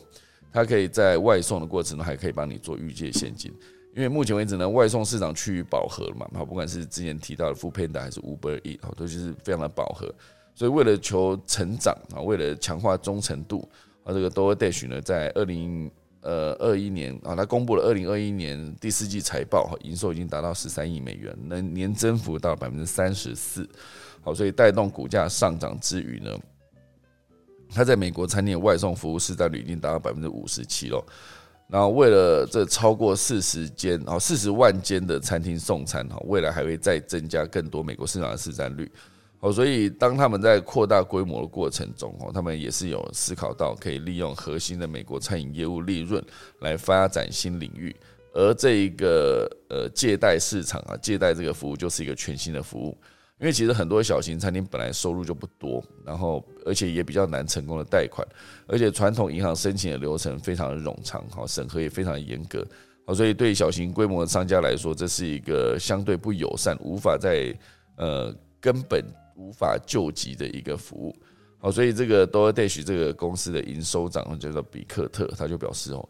它可以在外送的过程中，还可以帮你做预借现金。因为目前为止呢，外送市场趋于饱和了嘛，好，不管是之前提到的 f o o Panda 还是 Uber E，好，都就是非常的饱和。所以为了求成长啊，为了强化忠诚度啊，这个 DoorDash 呢，在二零呃二一年啊，它公布了二零二一年第四季财报，哈，营收已经达到十三亿美元，能年增幅到百分之三十四，好，所以带动股价上涨之余呢，它在美国餐厅外送服务市占率已经达到百分之五十七了。然后为了这超过四十间哦四十万间的餐厅送餐哈，未来还会再增加更多美国市场的市占率，哦，所以当他们在扩大规模的过程中哦，他们也是有思考到可以利用核心的美国餐饮业务利润来发展新领域，而这一个呃借贷市场啊，借贷这个服务就是一个全新的服务。因为其实很多小型餐厅本来收入就不多，然后而且也比较难成功的贷款，而且传统银行申请的流程非常的冗长，好审核也非常严格，好，所以对小型规模的商家来说，这是一个相对不友善、无法在呃根本无法救急的一个服务。好，所以这个 DoorDash 这个公司的营收长叫做比克特，他就表示哦，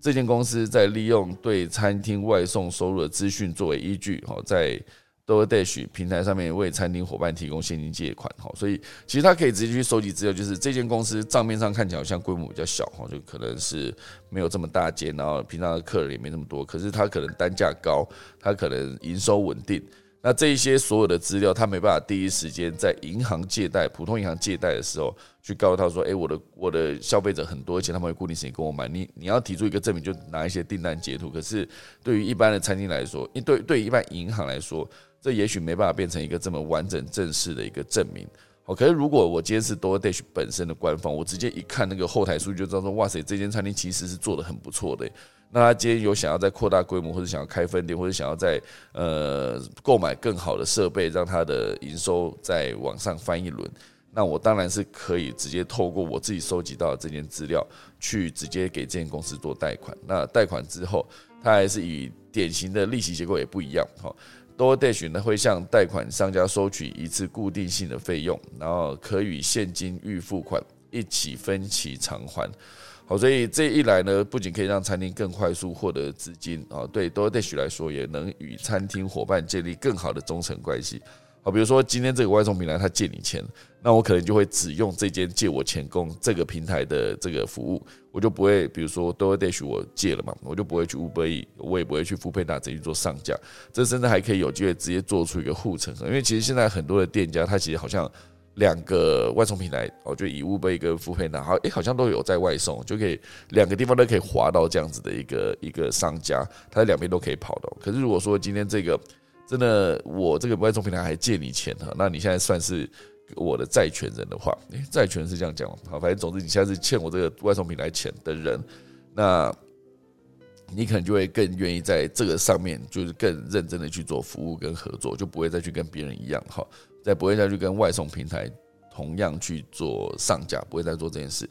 这间公司在利用对餐厅外送收入的资讯作为依据，好在。DoorDash 平台上面为餐厅伙伴提供现金借款，哈，所以其实他可以直接去收集资料，就是这间公司账面上看起来好像规模比较小，哈，就可能是没有这么大间，然后平常的客人也没那么多，可是他可能单价高，他可能营收稳定，那这一些所有的资料，他没办法第一时间在银行借贷、普通银行借贷的时候去告诉他说，哎，我的我的消费者很多，而且他们会固定时间跟我买，你你要提出一个证明，就拿一些订单截图，可是对于一般的餐厅来说，因对对于一般银行来说。这也许没办法变成一个这么完整正式的一个证明。好，可是如果我今天是 DoorDash 本身的官方，我直接一看那个后台数据就知道说，哇塞，这间餐厅其实是做的很不错的。那他今天有想要再扩大规模，或者想要开分店，或者想要在呃购买更好的设备，让他的营收再往上翻一轮，那我当然是可以直接透过我自己收集到的这件资料，去直接给这间公司做贷款。那贷款之后，它还是以典型的利息结构也不一样，哈。DoorDash 呢会向贷款商家收取一次固定性的费用，然后可与现金预付款一起分期偿还。好，所以这一来呢，不仅可以让餐厅更快速获得资金啊，对 DoorDash 来说也能与餐厅伙伴建立更好的忠诚关系。好，比如说今天这个外送平台他借你钱，那我可能就会只用这间借我钱供这个平台的这个服务，我就不会，比如说 DoorDash 我借了嘛，我就不会去 Uber，我也不会去付费大直接做上架，这甚至还可以有机会直接做出一个护城河，因为其实现在很多的店家，他其实好像两个外送平台，哦，就以 Uber 跟付费大，好，诶，好像都有在外送，就可以两个地方都可以滑到这样子的一个一个商家，他在两边都可以跑的。可是如果说今天这个真的，我这个外送平台还借你钱哈，那你现在算是我的债权人的话，债权是这样讲好，反正总之你现在是欠我这个外送平台钱的人，那你可能就会更愿意在这个上面，就是更认真的去做服务跟合作，就不会再去跟别人一样哈，再不会再去跟外送平台同样去做上架，不会再做这件事。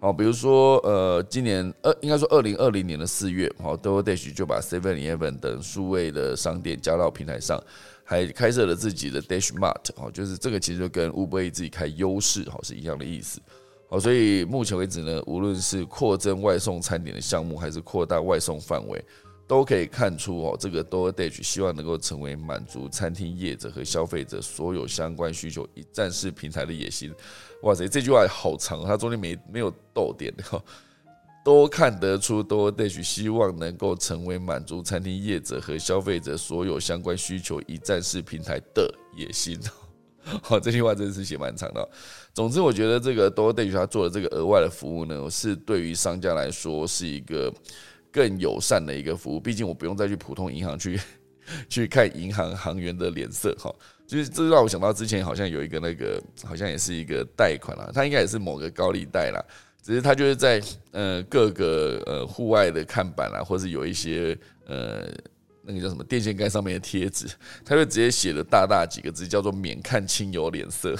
哦，比如说，呃，今年二应该说二零二零年的四月，好，DoorDash 就把 Seven Eleven 等数位的商店加到平台上，还开设了自己的 Dash Mart，好，就是这个其实就跟 Uber 自己开优势，好是一样的意思。好，所以目前为止呢，无论是扩增外送餐点的项目，还是扩大外送范围，都可以看出哦，这个 DoorDash 希望能够成为满足餐厅业者和消费者所有相关需求一站式平台的野心。哇塞，这句话好长，它中间没没有逗点的哈，都看得出多 Dash 希望能够成为满足餐厅业者和消费者所有相关需求一站式平台的野心。好，这句话真是写蛮长的。总之，我觉得这个多 Dash 它做的这个额外的服务呢，是对于商家来说是一个更友善的一个服务。毕竟我不用再去普通银行去 去看银行行员的脸色哈。就是这让我想到之前好像有一个那个，好像也是一个贷款啦，他应该也是某个高利贷啦，只是他就是在呃各个呃户外的看板啦，或是有一些呃那个叫什么电线杆上面的贴纸，他就直接写了大大几个字，叫做“免看亲友脸色”。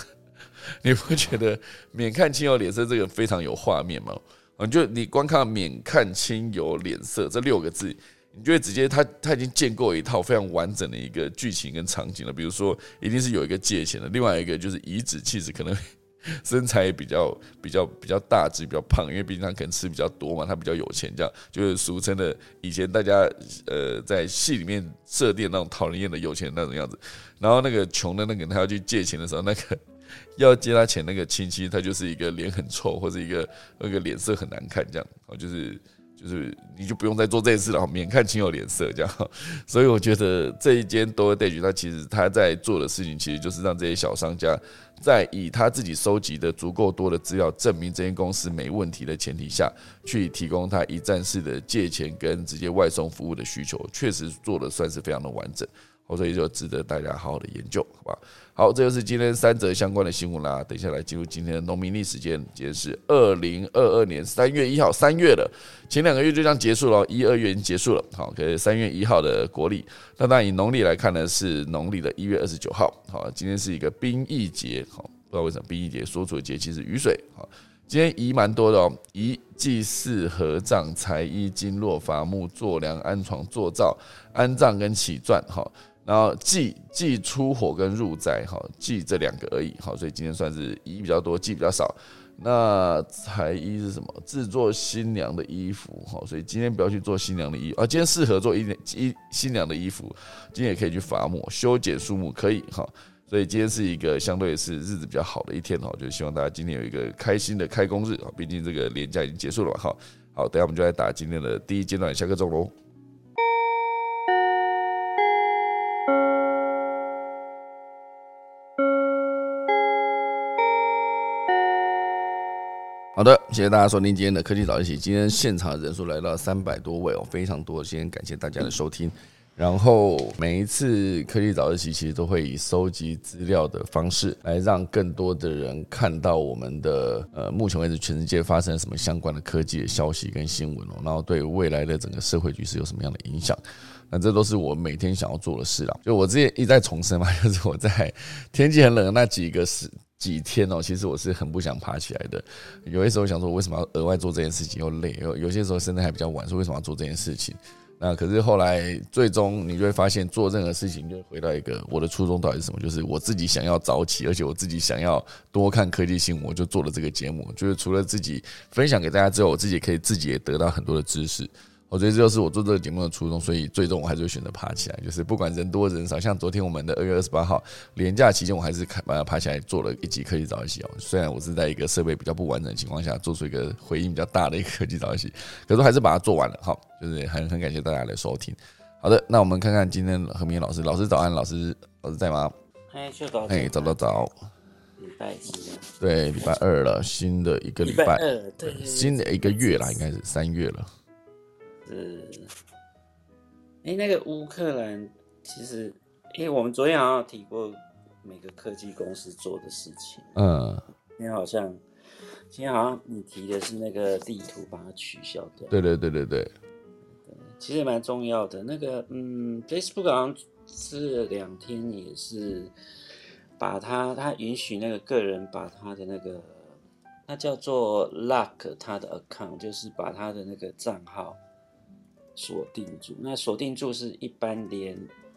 你不觉得“免看亲友脸色”这个非常有画面吗？啊，就你光看“免看亲友脸色”这六个字。你就会直接他他已经建构一套非常完整的一个剧情跟场景了，比如说一定是有一个借钱的，另外一个就是颐指气质，可能 身材比较比较比较大只，比较胖，因为毕竟他可能吃比较多嘛，他比较有钱，这样就是俗称的以前大家呃在戏里面设定那种讨人厌的有钱那种样子。然后那个穷的那个他要去借钱的时候，那个 要借他钱那个亲戚，他就是一个脸很臭或者一个那个脸色很难看这样，哦就是。就是你就不用再做这件事了，免看亲友脸色这样。所以我觉得这一间 DoorDash，他其实他在做的事情，其实就是让这些小商家在以他自己收集的足够多的资料，证明这间公司没问题的前提下，去提供他一站式的借钱跟直接外送服务的需求，确实做的算是非常的完整。所以就值得大家好好的研究，好吧？好，这就是今天三则相关的新闻啦。等一下来进入今天的农民历时间，今天是二零二二年三月一号，三月了，前两个月就这样结束了，一二月已经结束了。好，可是三月一号的国历，那当然以农历来看呢，是农历的一月二十九号。好，今天是一个兵役节，好，不知道为什么兵役节说出的节气是雨水。好，今天仪蛮多的哦，仪祭祀、合葬、裁衣、经络、伐木、坐梁、安床、坐灶、安葬跟起钻，哈。然后祭祭出火跟入宅，哈，祭这两个而已，好，所以今天算是仪比较多，祭比较少。那才衣是什么？制作新娘的衣服，哈，所以今天不要去做新娘的衣服啊。今天适合做一点衣新娘的衣服，今天也可以去伐木、修剪树木，可以哈。所以今天是一个相对是日子比较好的一天哈，就希望大家今天有一个开心的开工日啊。毕竟这个年假已经结束了嘛，好，好，等下我们就来打今天的第一阶段下课钟喽。好的，谢谢大家收听今天的科技早一起。今天现场人数来到三百多位哦，非常多。先感谢大家的收听。然后每一次科技早一起，其实都会以收集资料的方式来让更多的人看到我们的呃，目前为止全世界发生什么相关的科技的消息跟新闻哦，然后对未来的整个社会局势有什么样的影响？那这都是我每天想要做的事啦。就我之前一再重申嘛，就是我在天气很冷的那几个时。几天哦，其实我是很不想爬起来的。有些时候想说，为什么要额外做这件事情又累？有有些时候甚至还比较晚，说为什么要做这件事情？那可是后来最终你就会发现，做任何事情就会回到一个我的初衷到底是什么？就是我自己想要早起，而且我自己想要多看科技新闻，我就做了这个节目。就是除了自己分享给大家之后，我自己可以自己也得到很多的知识。我觉得这就是我做这个节目的初衷，所以最终我还是会选择爬起来。就是不管人多人少，像昨天我们的二月二十八号连假期间，我还是开把它爬起来做了一集科技早起哦。虽然我是在一个设备比较不完整的情况下，做出一个回应比较大的一个科技早起，可是还是把它做完了。好，就是很很感谢大家的收听。好的，那我们看看今天何明老师，老师早安，老师老师在吗？哎，就早，哎，早早早。礼拜几？对，礼拜二了，新的一个礼拜二，对，新的一个月啦，应该是三月了。是，哎，那个乌克兰其实，因为我们昨天好像提过每个科技公司做的事情，嗯，今天好像，今天好像你提的是那个地图把它取消掉，对对对对对，其实蛮重要的。那个，嗯，Facebook 好像这两天也是把它，它允许那个个人把他的那个，那叫做 lock 他的 account，就是把他的那个账号。锁定住，那锁定住是一般连，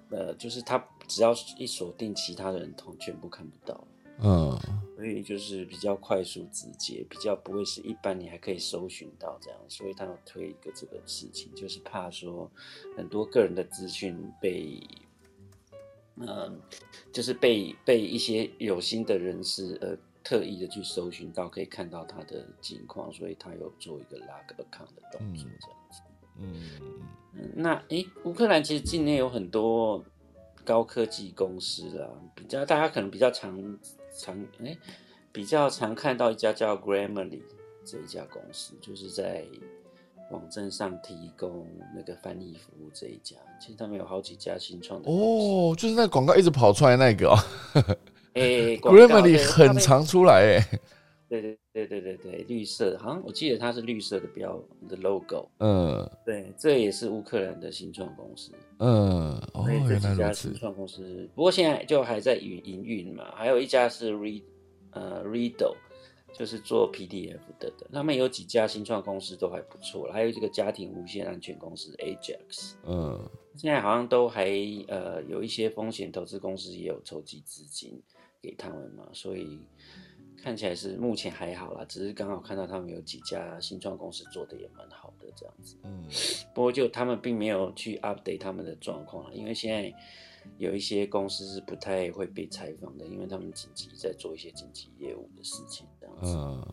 呃，就是他只要一锁定，其他的人通全部看不到，嗯，所以就是比较快速直接，比较不会是一般你还可以搜寻到这样，所以他要推一个这个事情，就是怕说很多个人的资讯被，嗯，就是被被一些有心的人士呃特意的去搜寻到，可以看到他的情况，所以他有做一个拉个 account 的动作这样子。嗯，那诶，乌克兰其实境内有很多高科技公司啊，比较大家可能比较常常诶，比较常看到一家叫 Grammarly 这一家公司，就是在网站上提供那个翻译服务这一家。其实他们有好几家新创的哦，就是那广告一直跑出来那个哦，诶，Grammarly 很常出来诶。对对对对对对，绿色，好像我记得它是绿色的标的 logo。嗯，对，这也是乌克兰的新创公司。嗯，哦，这几家新创公司，不过现在就还在营营运嘛。还有一家是 Read，呃，Reado，就是做 PDF 的的。他们有几家新创公司都还不错了。还有这个家庭无线安全公司 Ajax。嗯，现在好像都还呃有一些风险投资公司也有筹集资金给他们嘛，所以。看起来是目前还好啦，只是刚好看到他们有几家新创公司做的也蛮好的这样子。嗯，不过就他们并没有去 update 他们的状况了，因为现在有一些公司是不太会被采访的，因为他们紧急在做一些紧急业务的事情这样子。嗯，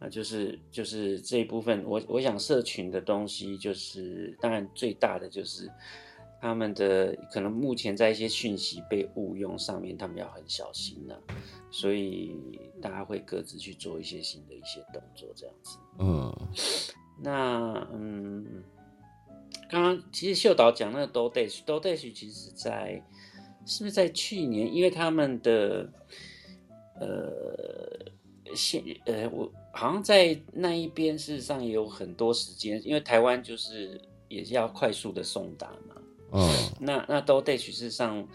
那就是就是这一部分，我我想社群的东西就是当然最大的就是。他们的可能目前在一些讯息被误用上面，他们要很小心呢，所以大家会各自去做一些新的一些动作，这样子。嗯，那嗯，刚刚其实秀导讲那个 Do Dash，Do Dash 其实在是不是在去年？因为他们的呃现呃我好像在那一边事实上也有很多时间，因为台湾就是也是要快速的送达嘛。嗯，那那都 dash 事实上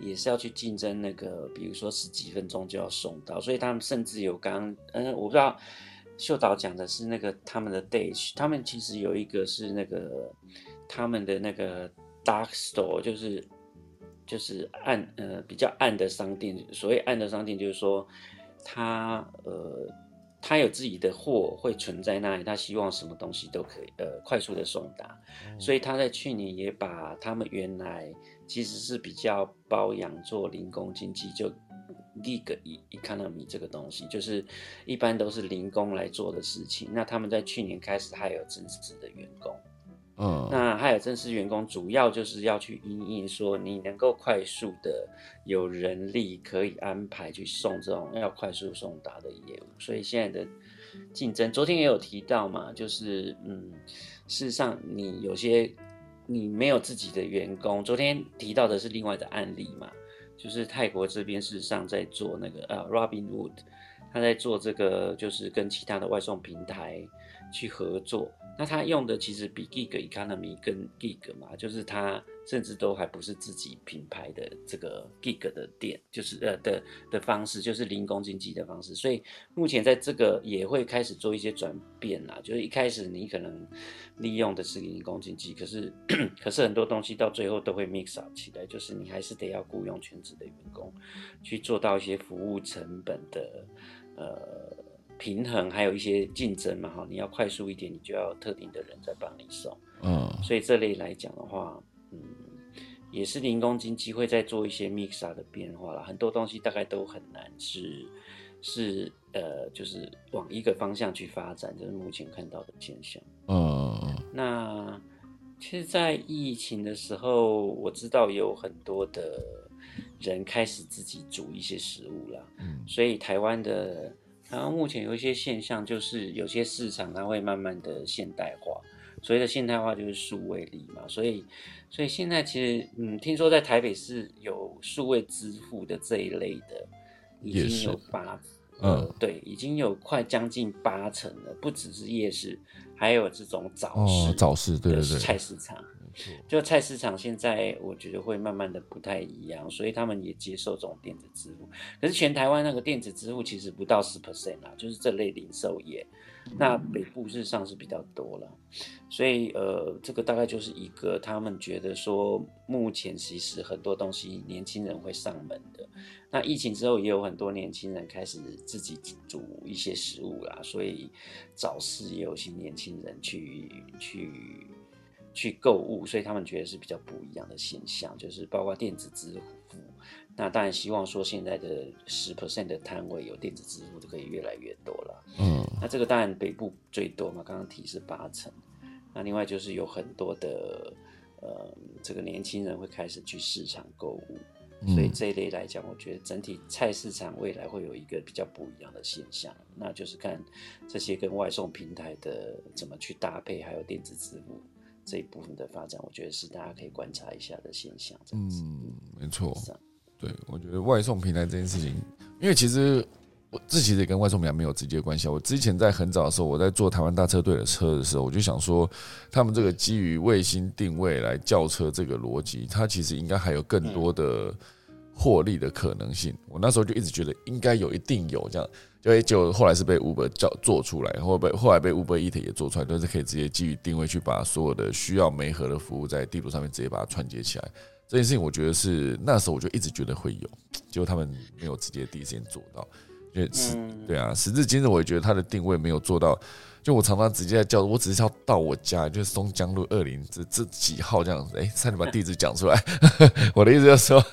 也是要去竞争那个，比如说十几分钟就要送到，所以他们甚至有刚，嗯，我不知道秀导讲的是那个他们的 date，他们其实有一个是那个他们的那个 Dark Store，就是就是暗呃比较暗的商店。所谓暗的商店，就是说他呃他有自己的货会存在那里，他希望什么东西都可以呃快速的送达，所以他在去年也把他们原来其实是比较包养做零工经济就。gig economy 这个东西，就是一般都是零工来做的事情。那他们在去年开始还有正式的员工，嗯，那还有正式员工，主要就是要去营运，说你能够快速的有人力可以安排去送这种要快速送达的业务。所以现在的竞争，昨天也有提到嘛，就是嗯，事实上你有些你没有自己的员工，昨天提到的是另外的案例嘛。就是泰国这边事实上在做那个呃，Robin Wood，他在做这个，就是跟其他的外送平台去合作。那他用的其实比 Gig Economy 跟 Gig 嘛，就是他甚至都还不是自己品牌的这个 Gig 的店，就是呃的的方式，就是零工经济的方式。所以目前在这个也会开始做一些转变啦，就是一开始你可能利用的是零工经济，可是 可是很多东西到最后都会 mix up 起来，就是你还是得要雇佣全职的员工去做到一些服务成本的呃。平衡还有一些竞争嘛，哈，你要快速一点，你就要特定的人在帮你送，嗯，所以这类来讲的话，嗯，也是零工经济会在做一些 mix 的变化啦，很多东西大概都很难是是呃，就是往一个方向去发展，就是目前看到的现象，嗯，那其实，在疫情的时候，我知道有很多的人开始自己煮一些食物啦，嗯，所以台湾的。然后目前有一些现象，就是有些市场它会慢慢的现代化，所谓的现代化就是数位力嘛，所以所以现在其实嗯，听说在台北市有数位支付的这一类的，已经有八，嗯，对，已经有快将近八成了，不只是夜市，还有这种早市，早市对对对，菜市场。就菜市场现在，我觉得会慢慢的不太一样，所以他们也接受这种电子支付。可是全台湾那个电子支付其实不到十 percent 啊，就是这类零售业。那北部事实上是比较多了，所以呃，这个大概就是一个他们觉得说，目前其实很多东西年轻人会上门的。那疫情之后也有很多年轻人开始自己煮一些食物啦，所以早市也有些年轻人去去。去购物，所以他们觉得是比较不一样的现象，就是包括电子支付。那当然希望说现在的十 percent 的摊位有电子支付，就可以越来越多了。嗯，那这个当然北部最多嘛，刚刚提是八成。那另外就是有很多的呃，这个年轻人会开始去市场购物，所以这一类来讲，我觉得整体菜市场未来会有一个比较不一样的现象，那就是看这些跟外送平台的怎么去搭配，还有电子支付。这一部分的发展，我觉得是大家可以观察一下的现象。嗯，没错。对，我觉得外送平台这件事情，因为其实我自己也跟外送平台没有直接关系。我之前在很早的时候，我在做台湾大车队的车的时候，我就想说，他们这个基于卫星定位来叫车这个逻辑，它其实应该还有更多的获利的可能性。我那时候就一直觉得应该有，一定有这样。因为就后来是被 Uber 叫做出来，后被后来被 Uber Eat 也做出来，都是可以直接基于定位去把所有的需要媒合的服务在地图上面直接把它串接起来。这件事情我觉得是那时候我就一直觉得会有，结果他们没有直接第一时间做到。因为是，对啊，时至今日我也觉得它的定位没有做到。就我常常直接在叫，我只是要到我家，就是松江路二零这这几号这样子。哎，差点把地址讲出来。我的意思就是说，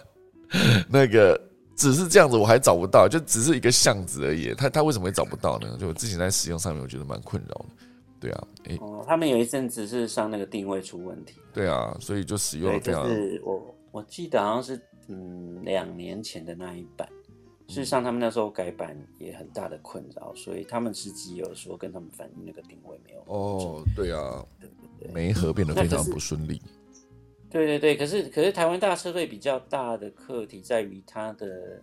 那个。只是这样子，我还找不到，就只是一个巷子而已。他他为什么会找不到呢？就我之前在使用上面，我觉得蛮困扰的。对啊，哎，哦，他们有一阵子是上那个定位出问题。对啊，所以就使用这样。是我我记得好像是嗯两年前的那一版。事实上，他们那时候改版也很大的困扰，所以他们司机有说跟他们反映那个定位没有。哦，对啊，对对对，梅河变得非常不顺利。对对对，可是可是台湾大车队比较大的课题在于它的，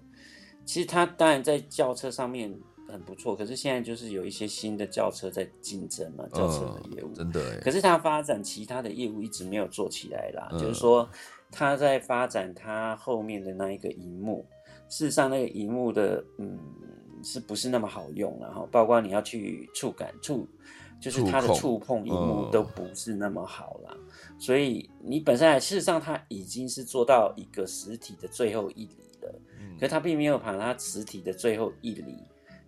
其实它当然在轿车上面很不错，可是现在就是有一些新的轿车在竞争嘛，轿车的业务真的。可是它发展其他的业务一直没有做起来啦，就是说它在发展它后面的那一个荧幕，事实上那个荧幕的嗯是不是那么好用？然后包括你要去触感触，就是它的触碰荧幕都不是那么好了。所以你本身事实上它已经是做到一个实体的最后一里了，可是它并没有把它实体的最后一里。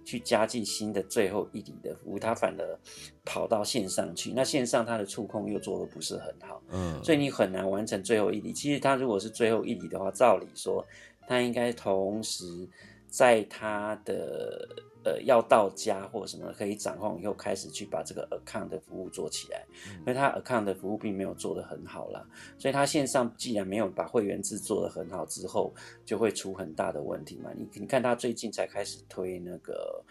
去加进新的最后一里的服务，它反而跑到线上去。那线上它的触控又做的不是很好，嗯，所以你很难完成最后一里。其实它如果是最后一里的话，照理说它应该同时在它的。呃，要到家或什么可以掌控以后，开始去把这个 account 的服务做起来，因为它 account 的服务并没有做得很好啦，所以它线上既然没有把会员制做得很好之后，就会出很大的问题嘛。你你看它最近才开始推那个，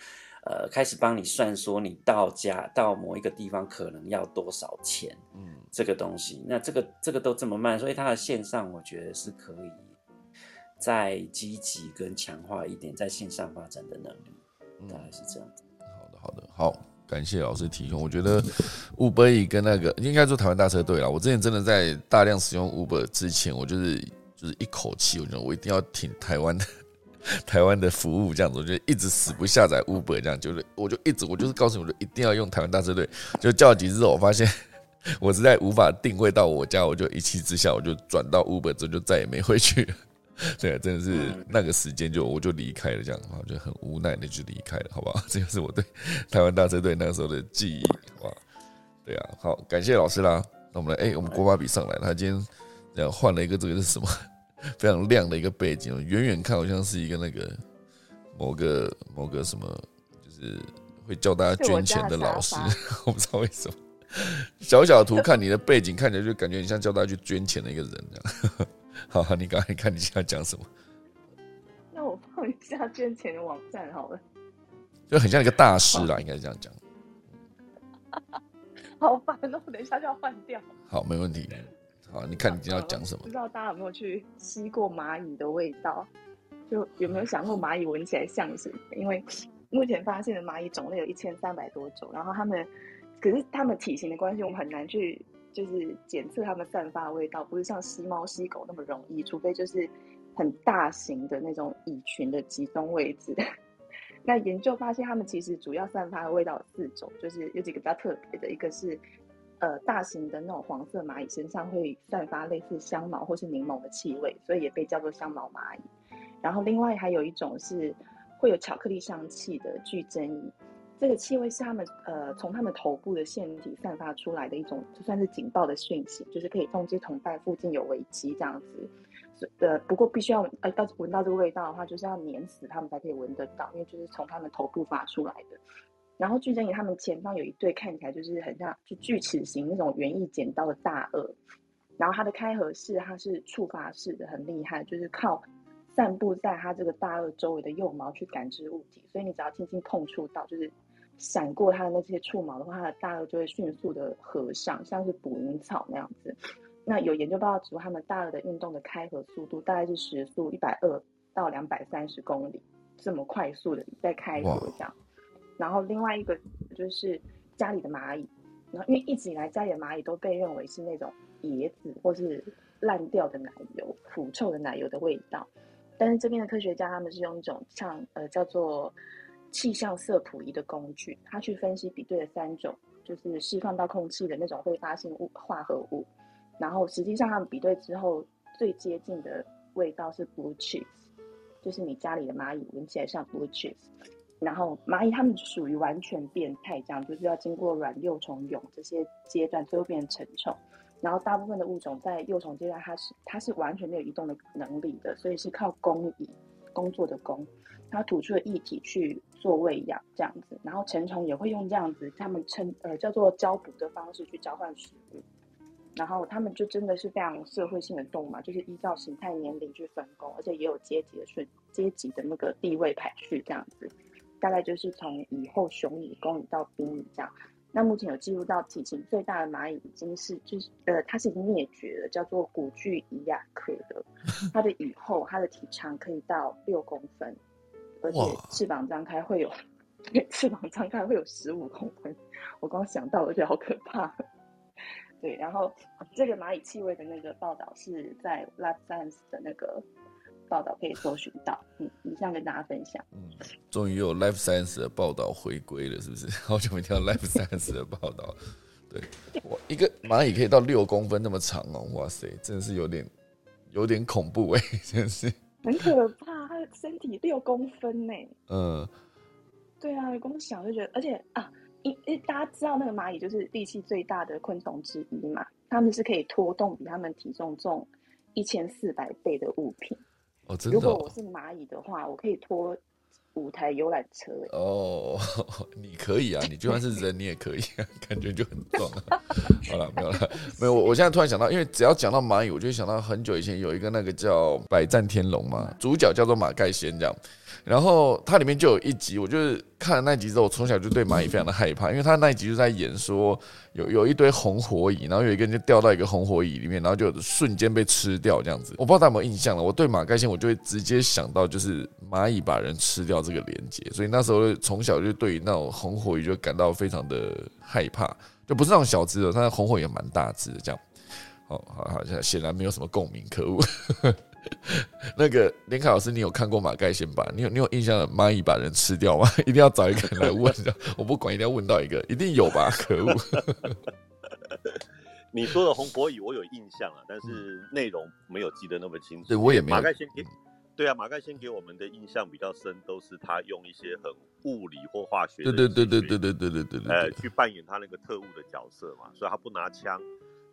呃，开始帮你算说你到家到某一个地方可能要多少钱，嗯，这个东西，那这个这个都这么慢，所以它的线上我觉得是可以再积极跟强化一点在线上发展的能力。大概是这样子。好的，好的，好，感谢老师提供。我觉得 Uber 跟那个应该做台湾大车队了。我之前真的在大量使用 Uber 之前，我就是就是一口气，我觉得我一定要挺台湾的 台湾的服务这样子，我就一直死不下载 Uber 这样，就是我就一直我就是告诉你，我就一定要用台湾大车队。就叫了几次，我发现 我实在无法定位到我家，我就一气之下，我就转到 Uber 之后就再也没回去。对，真的是那个时间就我就离开了，这样我，就很无奈的就离开了，好不好？这就是我对台湾大车队那个时候的记忆，好吧？对啊，好，感谢老师啦。那我们来，哎，我们国巴比上来了，他今天这样换了一个这个是什么？非常亮的一个背景，远远看好像是一个那个某个某个什么，就是会教大家捐钱的老师，我不知道为什么。小小图看你的背景看起来就感觉你像教大家去捐钱的一个人这样。好，你刚才看你想要讲什么？那我放一下捐钱的网站好了，就很像一个大师啦，应该这样讲。好烦哦，等一下就要换掉。好，没问题。好，你看你今天要讲什么？不知道大家有没有去吸过蚂蚁的味道？就有没有想过蚂蚁闻起来像什么？因为目前发现的蚂蚁种类有一千三百多种，然后它们可是它们体型的关系，我们很难去。就是检测它们散发的味道，不是像吸猫吸狗那么容易，除非就是很大型的那种蚁群的集中位置。那研究发现，它们其实主要散发的味道有四种，就是有几个比较特别的，一个是呃大型的那种黄色蚂蚁身上会散发类似香茅或是柠檬的气味，所以也被叫做香茅蚂蚁。然后另外还有一种是会有巧克力香气的巨针蚁。这个气味是他们呃从他们头部的腺体散发出来的一种，就算是警报的讯息，就是可以通知同伴附近有危机这样子。呃，不过必须要呃到闻到这个味道的话，就是要碾死他们才可以闻得到，因为就是从他们头部发出来的。然后巨针蚁他们前方有一对看起来就是很像就锯齿形那种园艺剪刀的大颚，然后它的开合式它是触发式的，很厉害，就是靠。散布在它这个大颚周围的幼毛去感知物体，所以你只要轻轻碰触到，就是闪过它的那些触毛的话，它的大颚就会迅速的合上，像是捕蝇草那样子。那有研究报告指出，它们大颚的运动的开合速度大概是时速一百二到两百三十公里，这么快速的在开合这样。然后另外一个就是家里的蚂蚁，然后因为一直以来家里的蚂蚁都被认为是那种野子或是烂掉的奶油、腐臭的奶油的味道。但是这边的科学家他们是用一种像呃叫做气象色谱仪的工具，他去分析比对了三种就是释放到空气的那种挥发性物化合物，然后实际上他们比对之后最接近的味道是 blue cheese，就是你家里的蚂蚁闻起来像 blue cheese，然后蚂蚁它们属于完全变态这样，就是要经过卵幼虫蛹这些阶段，最后变成成虫。然后大部分的物种在幼虫阶段，它是它是完全没有移动的能力的，所以是靠工蚁工作的工，它吐出的液体去做喂养这样子。然后成虫也会用这样子，他们称呃叫做交补的方式去交换食物。然后他们就真的是非常社会性的动物嘛，就是依照形态、年龄去分工，而且也有阶级的顺阶级的那个地位排序这样子。大概就是从蚁后雄蚁、公蚁到兵蚁这样。那目前有记录到体型最大的蚂蚁已经是就是呃它是已经灭绝了，叫做古巨蚁亚科的，它的蚁后它的体长可以到六公分，而且翅膀张开会有翅膀张开会有十五公分，我刚想到我觉得好可怕。对，然后这个蚂蚁气味的那个报道是在《Life Science》的那个报道可以搜寻到。嗯，以上跟大家分享。嗯，终于有 Life Science 的报道回归了，是不是？好久没听到 Life Science 的报道。对，哇，一个蚂蚁可以到六公分那么长哦，哇塞，真的是有点有点恐怖哎，真的是很可怕，身体六公分呢。嗯，对啊，光想就觉得，而且啊，因因大家知道那个蚂蚁就是力气最大的昆虫之一嘛，它们是可以拖动比它们体重重一千四百倍的物品。哦，真的。如果我是蚂蚁的话，我可以拖。五台游览车哦，你可以啊，你就算是人，你也可以啊，感觉就很壮啊。好了，没有了，没有。我我现在突然想到，因为只要讲到蚂蚁，我就想到很久以前有一个那个叫《百战天龙》嘛，主角叫做马盖先这样。然后它里面就有一集，我就是看了那集之后，我从小就对蚂蚁非常的害怕，因为他那一集就在演说有有一堆红火蚁，然后有一个人就掉到一个红火蚁里面，然后就瞬间被吃掉这样子。我不知道大家有没有印象了，我对马盖先我就会直接想到就是蚂蚁把人吃掉这个连接，所以那时候从小就对于那种红火蚁就感到非常的害怕，就不是那种小只的，它的红火也蛮大只的这样。哦，好好像显然没有什么共鸣，可恶。那个连凯老师，你有看过马盖先吧？你有你有印象的蚂蚁把人吃掉吗？一定要找一个人来问，我不管，一定要问到一个，一定有吧？可恶！你说的红火蚁我有印象啊，但是内容没有记得那么清楚。对我也没有。马盖先给，对啊，马盖先给我们的印象比较深，都是他用一些很物理或化学，对对对对对对对对对对，呃，去扮演他那个特务的角色嘛，所以他不拿枪。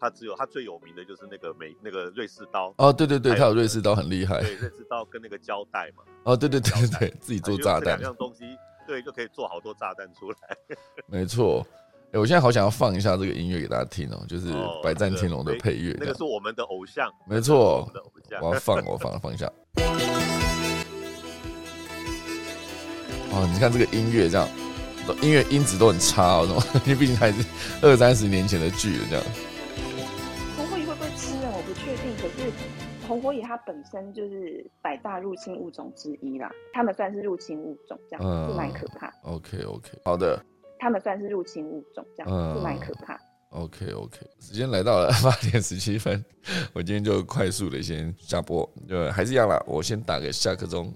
他只有他最有名的就是那个美那个瑞士刀哦，对对对，他有瑞士刀很厉害，对瑞士刀跟那个胶带嘛，哦对对对对对，自己做炸弹，两样东西，对就可以做好多炸弹出来。没错，哎，我现在好想要放一下这个音乐给大家听哦，就是《百战天龙》的配乐，那个是我们的偶像，没错，我要放，我放放一下。哦，你看这个音乐这样，音乐音质都很差哦，因为毕竟还是二三十年前的剧了这样。红火蚁它本身就是百大入侵物种之一啦，它们算是入侵物种，这样是蛮可怕。OK OK，好的。它们算是入侵物种，这样是蛮可怕。OK OK，时间来到了八点十七分，我今天就快速的先下播，就还是一样啦，我先打个下课钟。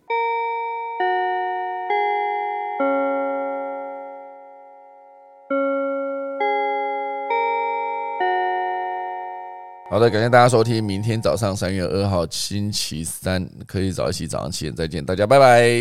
好的，感谢大家收听。明天早上三月二号星期三，可以早一起早上七点再见，大家拜拜。